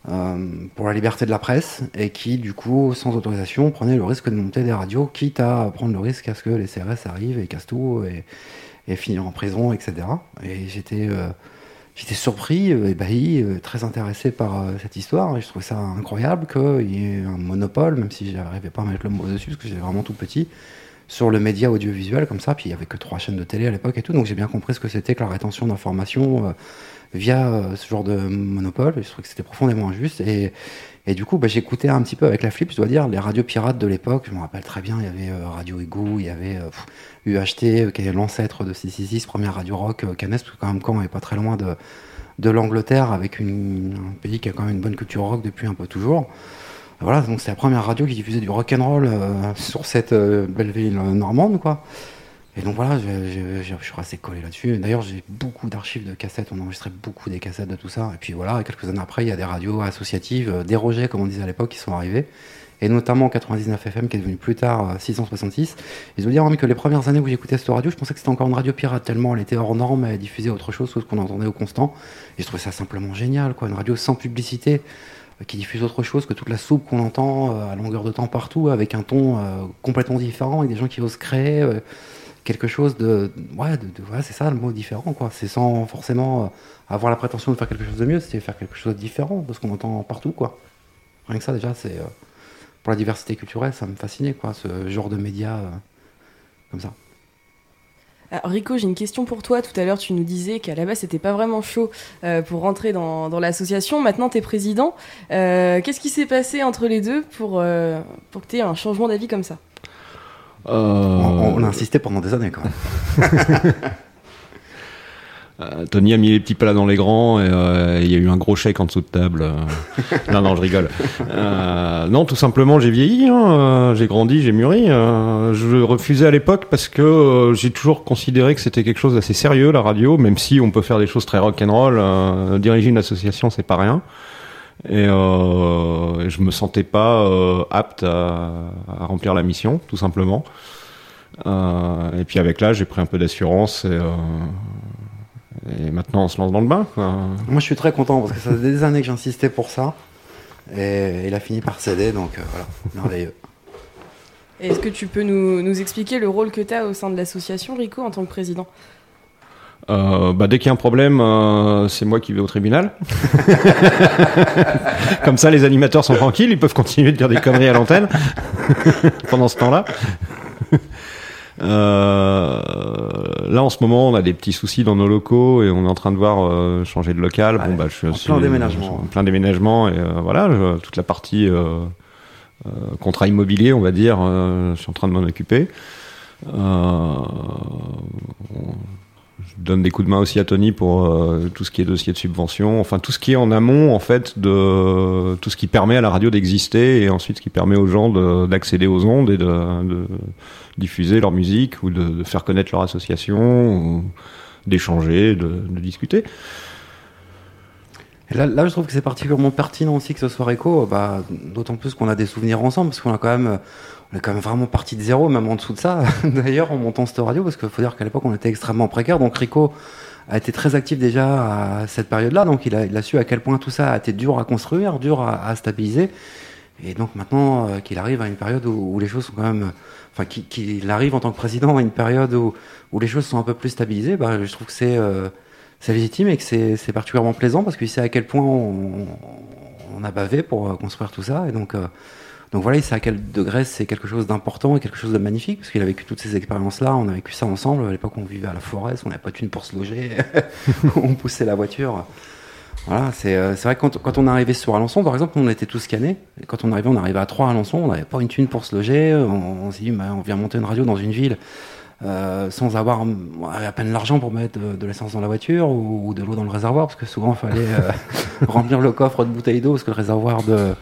pour la liberté de la presse et qui, du coup, sans autorisation, prenaient le risque de monter des radios, quitte à prendre le risque à ce que les CRS arrivent et cassent tout et, et finir en prison, etc. Et j'étais euh, surpris, euh, ébahi, euh, très intéressé par euh, cette histoire. Et je trouvais ça incroyable qu'il y ait un monopole, même si j'arrivais pas à mettre le mot dessus, parce que j'étais vraiment tout petit. sur le média audiovisuel comme ça. Puis il y avait que trois chaînes de télé à l'époque et tout, donc j'ai bien compris ce que c'était que la rétention d'informations euh, via euh, ce genre de monopole. Je trouvais que c'était profondément injuste et et du coup, bah, j'écoutais un petit peu avec la flip, je dois dire, les radios pirates de l'époque. Je me rappelle très bien, il y avait euh, Radio Ego, il y avait UHT, euh, qui est l'ancêtre de 666, première radio rock Cannes, parce que quand même, on est pas très loin de, de l'Angleterre, avec une, un pays qui a quand même une bonne culture rock depuis un peu toujours. Voilà, donc c'est la première radio qui diffusait du rock and roll sur cette belle ville normande, quoi. Et donc voilà, je, suis resté collé là-dessus. D'ailleurs, j'ai beaucoup d'archives de cassettes. On enregistrait beaucoup des cassettes de tout ça. Et puis voilà, quelques années après, il y a des radios associatives, euh, dérogées, comme on disait à l'époque, qui sont arrivées. Et notamment 99 FM, qui est devenu plus tard euh, 666. Et je dois dire même que les premières années où j'écoutais cette radio, je pensais que c'était encore une radio pirate, tellement elle était hors norme, elle diffusait autre chose que ce qu'on entendait au constant. Et je trouvais ça simplement génial, quoi. Une radio sans publicité, euh, qui diffuse autre chose que toute la soupe qu'on entend euh, à longueur de temps partout, avec un ton euh, complètement différent, avec des gens qui osent créer. Quelque chose de ouais de, ouais, c'est ça le mot différent quoi c'est sans forcément euh, avoir la prétention de faire quelque chose de mieux c'est faire quelque chose de différent de ce qu'on entend partout quoi rien que ça déjà c'est euh, pour la diversité culturelle ça me fascinait quoi ce genre de médias euh, comme ça Rico, j'ai une question pour toi. Tout à l'heure, tu nous disais qu'à la base, c'était pas vraiment chaud pour rentrer dans, dans l'association. Maintenant, tu es président. Qu'est-ce qui s'est passé entre les deux pour, pour que tu aies un changement d'avis comme ça? On, on a insisté pendant des années quand même [LAUGHS] Euh, Tony a mis les petits plats dans les grands et euh, il y a eu un gros chèque en dessous de table. euh. [LAUGHS] non, non, je rigole. Euh, non, tout simplement, j'ai vieilli, hein, euh, j'ai grandi, j'ai mûri. euh, je refusais à l'époque parce que euh, j'ai toujours considéré que c'était quelque chose d'assez sérieux, la radio, même si on peut faire des choses très rock'n'roll. Euh, diriger une association, c'est pas rien. Et euh, je me sentais pas euh, apte à, à remplir la mission, tout simplement. Euh, et puis avec l'âge, j'ai pris un peu d'assurance et, euh, et maintenant on se lance dans le bain. Quoi. moi je suis très content parce que ça fait des années que j'insistais pour ça et il a fini par céder donc euh, voilà merveilleux Et Est-ce que tu peux nous, nous expliquer le rôle que tu as au sein de l'association, Rico, en tant que président? Euh, bah, dès qu'il y a un problème, euh, c'est moi qui vais au tribunal. [LAUGHS] Comme ça, les animateurs sont tranquilles, ils peuvent continuer de dire des conneries à l'antenne [LAUGHS] pendant ce temps-là. Euh, là, en ce moment, on a des petits soucis dans nos locaux et on est en train de voir euh, changer de local. bon, bah, je en suis plein déménagement. en plein déménagement et euh, voilà, je- toute la partie euh, contrat immobilier, on va dire, je suis en train de m'en occuper. Euh, donne des coups de main aussi à Tony pour euh, tout ce qui est dossier de subvention, enfin tout ce qui est en amont en fait de tout ce qui permet à la radio d'exister et ensuite ce qui permet aux gens de- d'accéder aux ondes et de, diffuser leur musique ou de, faire connaître leur association ou d'échanger, de discuter. Là, je trouve que c'est particulièrement pertinent aussi que ce soit Rico, bah, d'autant plus qu'on a des souvenirs ensemble, parce qu'on a quand même, on est quand même vraiment parti de zéro, même en dessous de ça, [LAUGHS] d'ailleurs, en montant cette radio, parce qu'il faut dire qu'à l'époque, on était extrêmement précaire, donc Rico a été très actif déjà à cette période-là, donc il a, su à quel point tout ça a été dur à construire, dur à, stabiliser, et donc maintenant euh, qu'il arrive à une période où, les choses sont quand même, enfin, qu'il arrive en tant que président à une période où, où les choses sont un peu plus stabilisées, bah, je trouve que c'est euh, c'est légitime et que c'est particulièrement plaisant parce qu'il sait à quel point on, a bavé pour euh, construire tout ça. Et donc, euh, donc voilà, il sait à quel degré c'est quelque chose d'important et quelque chose de magnifique parce qu'il a vécu toutes ces expériences-là. On a vécu ça ensemble. À l'époque, on vivait à la forêt, on n'avait pas de thune pour se loger, [LAUGHS] on poussait la voiture. Voilà, c'est euh, vrai que quand, quand on arrivé sur Alençon, par exemple, on était tous scannés. Quand on arrivait, on arrivait à 3 à Alençon, on n'avait pas une thune pour se loger. On, on s'est dit, bah, on vient monter une radio dans une ville euh, sans avoir à peine l'argent pour mettre de, de l'essence dans la voiture ou, ou de l'eau dans le réservoir, parce que souvent il fallait euh, [LAUGHS] remplir le coffre de bouteilles d'eau parce que le réservoir de,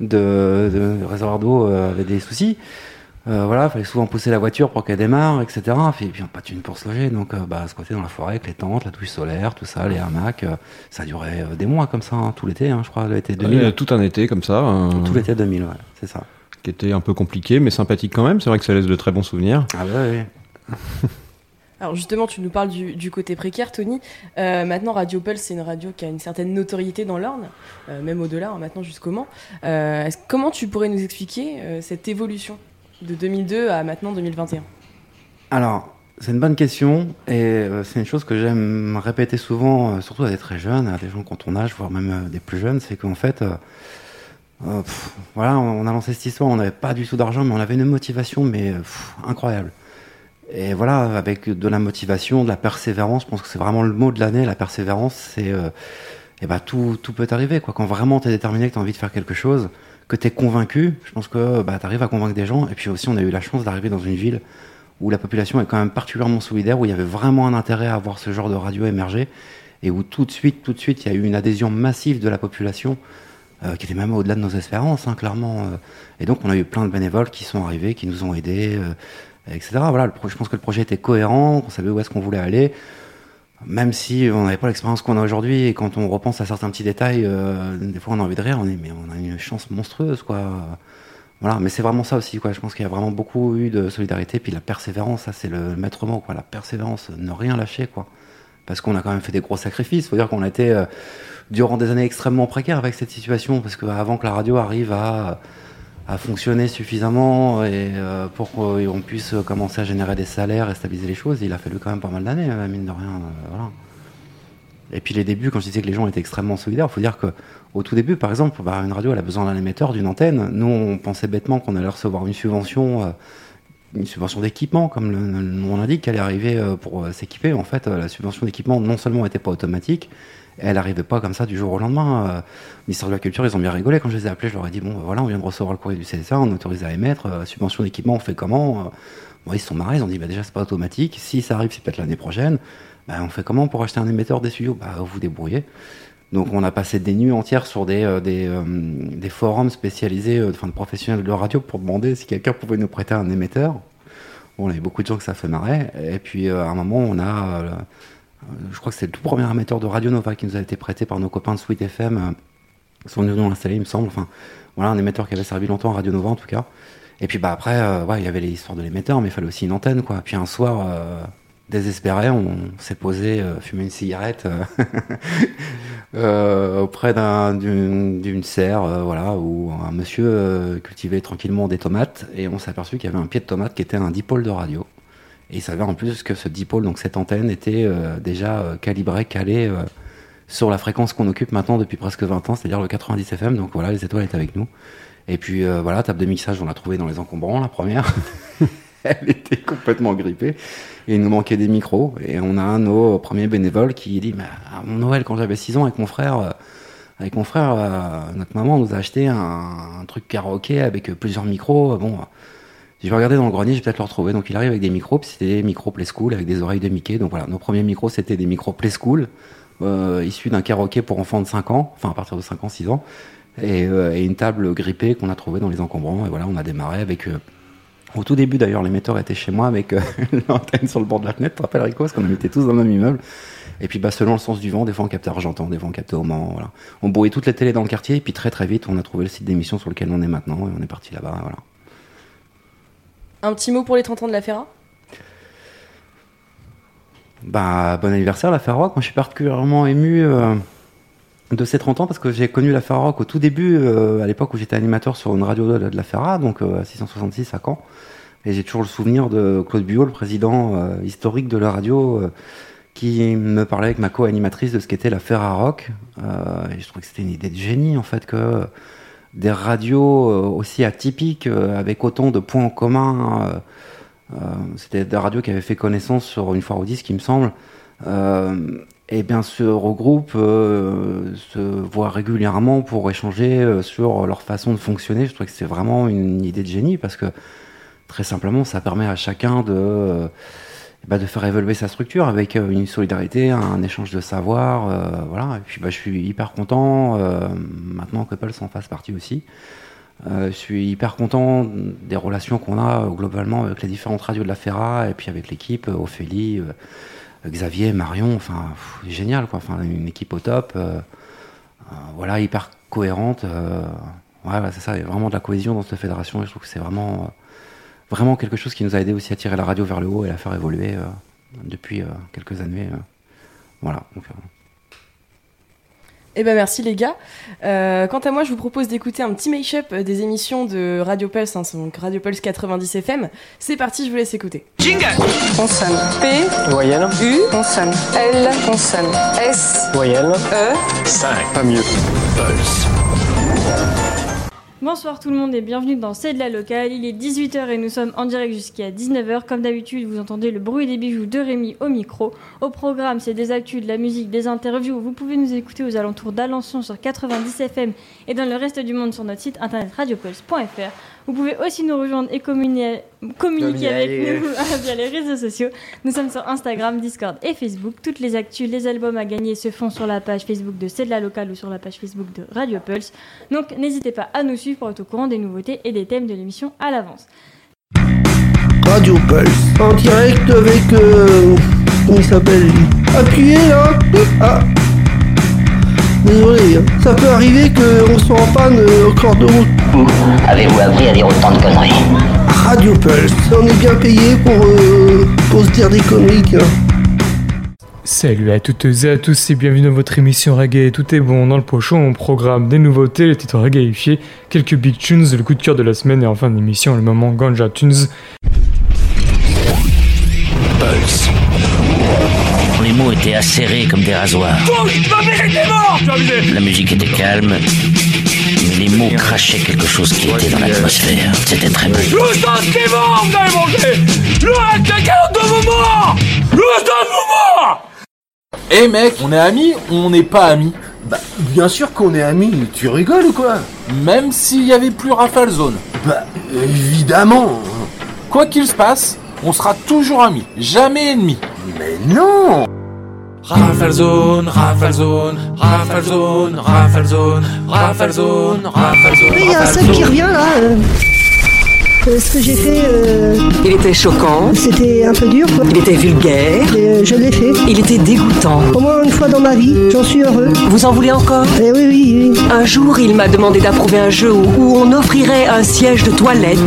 de, de- le réservoir d'eau euh, avait des soucis. Euh, voilà, il fallait souvent pousser la voiture pour qu'elle démarre, etc. Et puis on n'a pas de thune pour se loger, donc euh, bah, côté dans la forêt avec les tentes, la douche solaire, tout ça, les hamacs, euh, ça durait euh, des mois comme ça, hein, tout l'été, hein, je crois, l'été 2000. Euh, tout un été comme ça. euh, Tout l'été 2000, ouais, c'est ça. Qui était un peu compliqué, mais sympathique quand même. C'est vrai que ça laisse de très bons souvenirs. Ah bah oui. [LAUGHS] Alors justement, tu nous parles du, côté précaire, Tony. Euh, maintenant, Radio Pulse, c'est une radio qui a une certaine notoriété dans l'Orne, euh, même au-delà, hein, maintenant jusqu'au Mans. Euh, comment tu pourrais nous expliquer cette évolution de 2002 à maintenant 2021 Alors, c'est une bonne question et c'est une chose que j'aime répéter souvent, surtout à des très jeunes, à des gens qui ont ton âge, voire même des plus jeunes, c'est qu'en fait, voilà, on on a lancé cette histoire, on n'avait pas du tout d'argent, mais on avait une motivation, mais incroyable. Et voilà, avec de la motivation, de la persévérance, je pense que c'est vraiment le mot de l'année, la persévérance, c'est euh, eh ben, tout, tout peut arriver. Quoi. Quand vraiment tu es déterminé, que tu as envie de faire quelque chose, que tu es convaincu, je pense que bah, tu arrives à convaincre des gens. Et puis aussi, on a eu la chance d'arriver dans une ville où la population est quand même particulièrement solidaire, où il y avait vraiment un intérêt à voir ce genre de radio émerger, et où tout de suite, tout de suite, il y a eu une adhésion massive de la population, euh, qui était même au-delà de nos espérances, hein, clairement. euh. Et donc, on a eu plein de bénévoles qui sont arrivés, qui nous ont aidés, euh, etc. Voilà, je pense que le projet était cohérent, on savait où est-ce qu'on voulait aller. Même si on n'avait pas l'expérience qu'on a aujourd'hui, et quand on repense à certains petits détails, euh, des fois on a envie de rire, on est mais on a une chance monstrueuse, quoi. Voilà, mais c'est vraiment ça aussi, quoi. Je pense qu'il y a vraiment beaucoup eu de solidarité, puis la persévérance, c'est le maître mot, quoi. La persévérance, ne rien lâcher, quoi. Parce qu'on a quand même fait des gros sacrifices. Faut dire qu'on a été euh, durant des années extrêmement précaires avec cette situation, parce qu'avant que la radio arrive à à fonctionner suffisamment et euh, pour qu'on puisse commencer à générer des salaires et stabiliser les choses, il a fallu quand même pas mal d'années, euh, mine de rien. euh. Et puis les débuts, quand je disais que les gens étaient extrêmement solidaires, il faut dire que au tout début, par exemple, bah, une radio elle a besoin d'un émetteur, d'une antenne. Nous, on pensait bêtement qu'on allait recevoir une subvention, une subvention d'équipement, comme le, nom l'indique, qu'elle est arrivée pour s'équiper. En fait, la subvention d'équipement non seulement n'était pas automatique, elle arrivait pas comme ça du jour au lendemain. Euh, ministère de la Culture, ils ont bien rigolé quand je les ai appelés. Je leur ai dit bon, voilà, on vient de recevoir le courrier du CSA, on autorise à émettre. euh, subvention d'équipement, on fait comment Euh, bon, Ils se sont marrés, ils ont dit bah, déjà c'est pas automatique. Si ça arrive, c'est peut-être l'année prochaine. Bah, on fait comment pour acheter un émetteur des studios? Bah, vous débrouillez. Donc on a passé des nuits entières sur des, euh, forums spécialisés, de professionnels de radio, pour demander si quelqu'un pouvait nous prêter un émetteur. Bon, il y avait beaucoup de gens que ça fait marrer. Et puis à un moment, on a, je crois que c'est le tout premier émetteur de Radio Nova qui nous a été prêté par nos copains de Sweet FM. euh, Ils sont venus nous l'installer, il me semble. Enfin, voilà, un émetteur qui avait servi longtemps à Radio Nova en tout cas. Et puis bah après, euh, il y avait les histoires de l'émetteur, mais il fallait aussi une antenne, quoi. Puis un soir, euh, désespéré, on s'est posé, euh, fumer une cigarette euh, [LAUGHS] euh, auprès d'un- d'une serre, euh, voilà, où un monsieur euh, cultivait tranquillement des tomates, et on s'est aperçu qu'il y avait un pied de tomate qui était un dipôle de radio. Et il s'avère en plus que ce dipôle, donc cette antenne, était euh, déjà euh, calibrée, calée euh, sur la fréquence qu'on occupe maintenant depuis presque 20 ans, c'est-à-dire le 90 FM. Donc voilà, les étoiles étaient avec nous. Et puis voilà, table de mixage, on l'a trouvée dans les encombrants, la première. [LAUGHS] Elle était complètement grippée. Et il nous manquait des micros. Et on a un de nos premiers bénévoles qui dit, mais à mon Noël, quand j'avais 6 ans avec mon frère, avec mon frère, euh, notre maman nous a acheté un, un truc karaoké avec plusieurs micros. Bon, je vais regarder dans le grenier, je vais peut-être le retrouver. Donc il arrive avec des micros, c'était des micros Play School avec des oreilles de Mickey. Donc voilà, nos premiers micros, c'était des micros Play School, euh, issus d'un karaoké pour enfants de 5 ans, enfin à partir de 5 ans, 6 ans, et, euh, et une table grippée qu'on a trouvée dans les encombrants. Et voilà, on a démarré avec... euh, au tout début d'ailleurs, l'émetteur était chez moi avec euh, [LAUGHS] l'antenne sur le bord de la fenêtre, tu rappelles Rico, parce qu'on habitait tous dans le même immeuble. Et puis bah, selon le sens du vent, des fois on captait Argentan, des fois on captait au Mans. Voilà. On brouillait toutes les télés dans le quartier, et puis très très vite on a trouvé le site d'émission sur lequel on est maintenant, et on est parti là-bas. Un petit mot pour les 30 ans de la Ferra? Bah, bon anniversaire la Rock. Moi, je suis particulièrement ému euh, de ces 30 ans parce que j'ai connu la Rock au tout début, euh, à l'époque où j'étais animateur sur une radio de, la Ferra, donc euh, à 666 à Caen. Et j'ai toujours le souvenir de Claude Buot, le président euh, historique de la radio, qui me parlait avec ma co-animatrice de ce qu'était la Ferra Rock. Et je trouvais que c'était une idée de génie, en fait, que des radios euh, aussi atypiques, euh, avec autant de points en commun. euh, euh, C'était des radios qui avaient fait connaissance sur une foire au disque, il me semble. Et bien se regroupent, se voient régulièrement pour échanger sur leur façon de fonctionner. Je trouve que c'est vraiment une idée de génie parce que très simplement, ça permet à chacun de, bah, de faire évoluer sa structure avec euh, une solidarité, un échange de savoir. euh, voilà. Et puis bah, je suis hyper content euh, maintenant que Pulse en fasse partie aussi. Je suis hyper content des relations qu'on a globalement avec les différentes radios de la Ferra et puis avec l'équipe, Ophélie, Xavier, Marion, enfin génial quoi, enfin une équipe au top, voilà hyper cohérente. ouais, c'est ça, il y a vraiment de la cohésion dans cette fédération et je trouve que c'est vraiment vraiment quelque chose qui nous a aidé aussi à tirer la radio vers le haut et à la faire évoluer euh, depuis euh, quelques années. euh. voilà. Donc, euh, Eh ben merci les gars. Euh, quant à moi, je vous propose d'écouter un petit mash-up des émissions de Radio Pulse, hein, donc Radio Pulse 90 FM. C'est parti, je vous laisse écouter. Jingle Consonne. P. Voyelle. U. Consonne. L. Consonne. S. Voyelle. E. 5. Pas mieux. Pulse. Bonsoir tout le monde et bienvenue dans C'est de la locale. Il est 18h et nous sommes en direct jusqu'à 19h. Comme d'habitude, vous entendez le bruit des bijoux de Rémi au micro. Au programme, c'est des actus, de la musique, des interviews. Vous pouvez nous écouter aux alentours d'Alençon sur 90 FM et dans le reste du monde sur notre site internet radiopulse.fr. Vous pouvez aussi nous rejoindre et communi- communiquer avec nous [LAUGHS] [LAUGHS] via les réseaux sociaux. Nous sommes sur Instagram, Discord et Facebook. Toutes les actus, les albums à gagner se font sur la page Facebook de C'est de la locale ou sur la page Facebook de Radio Pulse. Donc n'hésitez pas à nous suivre pour être au courant des nouveautés et des thèmes de l'émission à l'avance. Radio Pulse. En direct avec. Euh, comment il s'appelle Appuyez là Ah Désolé, hein. ça peut arriver qu'on soit en panne euh, au corps de route. Avez-vous appris à dire autant de conneries Radio Pulse, on est bien payé pour, euh, pour se dire des conneries. hein. Salut à toutes et à tous et bienvenue dans votre émission reggae. Tout est bon dans le pochon, on programme des nouveautés, les titres reggaeifiés, quelques big tunes, le coup de cœur de la semaine et en fin d'émission le moment Ganja Tunes. Pulse. Les mots étaient acérés comme des rasoirs. La musique était calme, mais les mots crachaient quelque chose qui était dans l'atmosphère. C'était très sang qui est mort, vous allez manger Le reste de 42 moments Le reste de moments Eh mec, on est amis ou on n'est pas amis? Bah, bien sûr qu'on est amis, tu rigoles ou quoi? Même s'il y avait plus Rafale Zone. Bah, évidemment. Quoi qu'il se passe, on sera toujours amis, jamais ennemis. Mais non Rafale zone, rafale zone, rafale zone, rafale zone, rafale zone, rafale zone. Il y a un seul qui revient là. Euh. Euh, ce que j'ai fait. Il était choquant. C'était un peu dur. Il était vulgaire. je l'ai fait. Il était dégoûtant. Au moins une fois dans ma vie, j'en suis heureux. Vous en voulez encore? Eh oui, oui, oui. Un jour, il m'a demandé d'approuver un jeu où, on offrirait un siège de toilette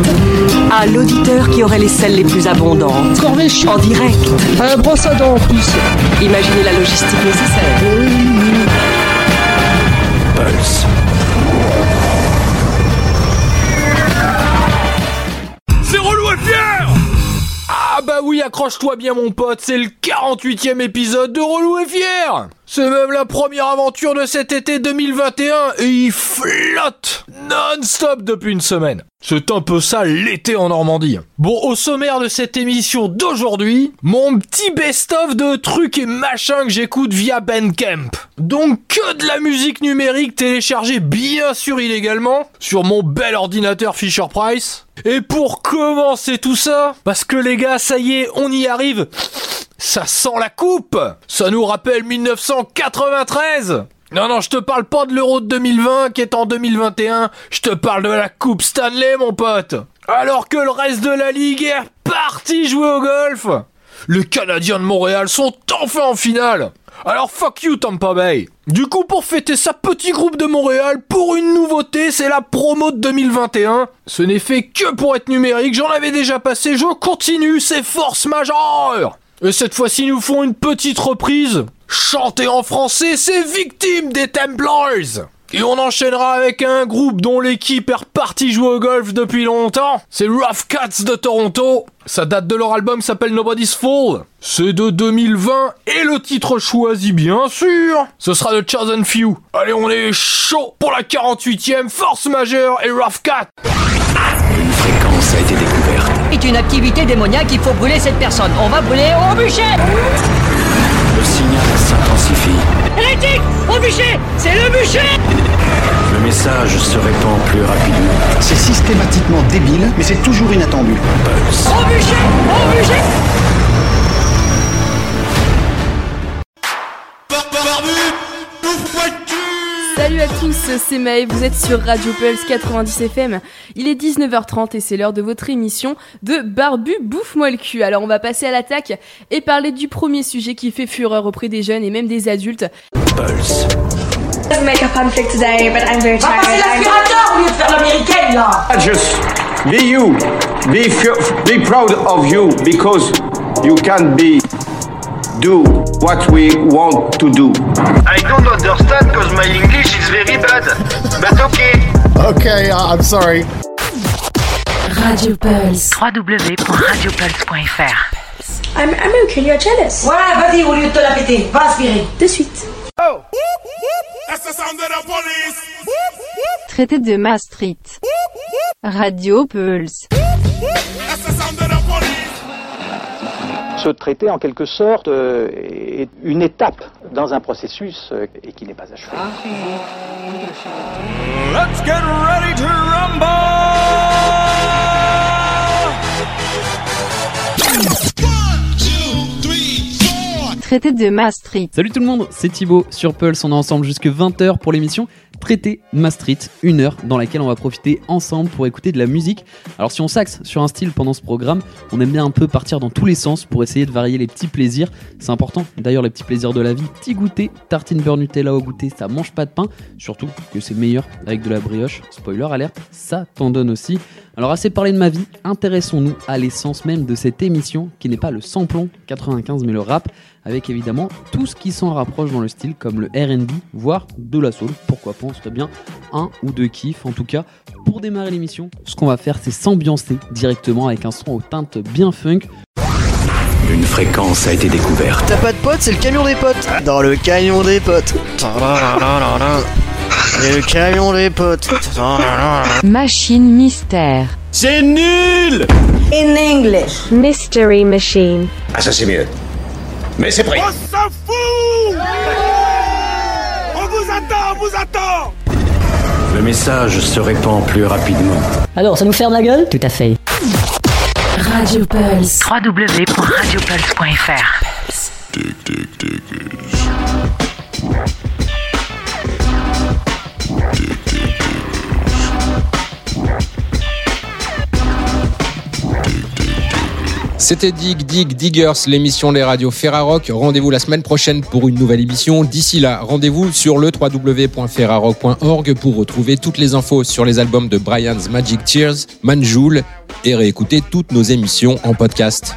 à l'auditeur qui aurait les selles les plus abondantes. En direct. Un brosse à dents en plus. Imaginez la logistique nécessaire. Pulse. Accroche-toi bien mon pote, c'est le 48e épisode de Relou et Fier C'est même la première aventure de cet été 2021 et il flotte non-stop depuis une semaine. C'est un peu ça l'été en Normandie. Bon, au sommaire de cette émission d'aujourd'hui, mon petit best-of de trucs et machins que j'écoute via Bandcamp. Donc que de la musique numérique téléchargée bien sûr illégalement sur mon bel ordinateur Fisher Price. Et pour commencer tout ça, parce que les gars, ça y est, on y arrive. Ça sent la coupe. Ça nous rappelle 1993 Non, non, je te parle pas de l'Euro de 2020 qui est en 2021, je te parle de la Coupe Stanley, mon pote. Alors que le reste de la Ligue est parti jouer au golf. Les Canadiens de Montréal sont enfin en finale. Alors fuck you Tampa Bay. Du coup pour fêter sa petit groupe de Montréal, pour une nouveauté, c'est la promo de 2021. Ce n'est fait que pour être numérique, j'en avais déjà passé, je continue, c'est force majeure Et cette fois-ci nous font une petite reprise. Chanter en français, c'est victime des Templars et on enchaînera avec un groupe dont l'équipe est repartie jouer au golf depuis longtemps. C'est Rough Cats de Toronto. Ça date de leur album s'appelle Nobody's Fall. C'est de 2020 et le titre choisi bien sûr. Ce sera de Chosen Few. Allez on est chaud pour la 48e force majeure et Rough Cat. Une fréquence a été découverte. C'est une activité démoniaque, il faut brûler cette personne. On va brûler au bûcher Le signal s'intensifie. Hérétique Au bûcher C'est le bûcher Le message se répand plus rapidement. C'est systématiquement débile, mais c'est toujours inattendu. Pulse. Au bûcher Au bûcher Salut à tous, c'est Maë, vous êtes sur Radio Pulse 90 FM. Il est 19h30 et c'est l'heure de votre émission de Barbu Bouffe-moi le cul. Alors on va passer à l'attaque et parler du premier sujet qui fait fureur auprès des jeunes et même des adultes. Pulse. make a conflict today, but I'm very Va tired. passer l'aspirateur au lieu de faire l'américaine là Just be you. Be proud of you because you can be do what we want to do. I don't understand because my English very bad. But okay. Okay, I'm sorry. Radio Pulse. www.radiopulse.fr I'm, I'm okay, you're jealous. Ouais, vas-y, au lieu de te la péter, va aspirer. De suite. Oh That's the sound of the police Traité de Maastricht. Radio Pulse. Ce traité, en quelque sorte, euh, est une étape dans un processus euh, et qui n'est pas achevé. Let's get ready to rumble! Traité de Maastricht. Salut tout le monde, c'est Thibaut sur Pulse. On est ensemble jusque 20h pour l'émission Traité Maastricht, une heure dans laquelle on va profiter ensemble pour écouter de la musique. Alors si on s'axe sur un style pendant ce programme, on aime bien un peu partir dans tous les sens pour essayer de varier les petits plaisirs. C'est important, d'ailleurs les petits plaisirs de la vie, petit goûter, tartine beurre Nutella au goûter, ça mange pas de pain, surtout que c'est meilleur avec de la brioche. Spoiler alerte, ça t'en donne aussi. Alors assez parlé de ma vie, intéressons-nous à l'essence même de cette émission qui n'est pas le samplon 95 mais le rap avec évidemment tout ce qui s'en rapproche dans le style comme le R&B voire de la soul. Pourquoi pas, on serait bien un ou deux kiffs en tout cas. Pour démarrer l'émission, ce qu'on va faire c'est s'ambiancer directement avec un son aux teintes bien funk. Une fréquence a été découverte. T'as pas de potes, c'est le camion des potes. Dans le camion des potes. [LAUGHS] Et le camion des potes. Machine mystère. C'est nul In English. Mystery machine. Ah ça c'est mieux. Mais c'est prêt. On s'en fout On vous attend, on vous attend Le message se répand plus rapidement. Alors, ça nous ferme la gueule? Tout à fait. Radio Pulse. www.radiopulse.fr C'était Dig Dig Diggers, l'émission des radios Ferrarock. Rendez-vous la semaine prochaine pour une nouvelle émission. D'ici là, rendez-vous sur le www.ferrarock.org pour retrouver toutes les infos sur les albums de Brian's Magic Tears, Manjoul et réécouter toutes nos émissions en podcast.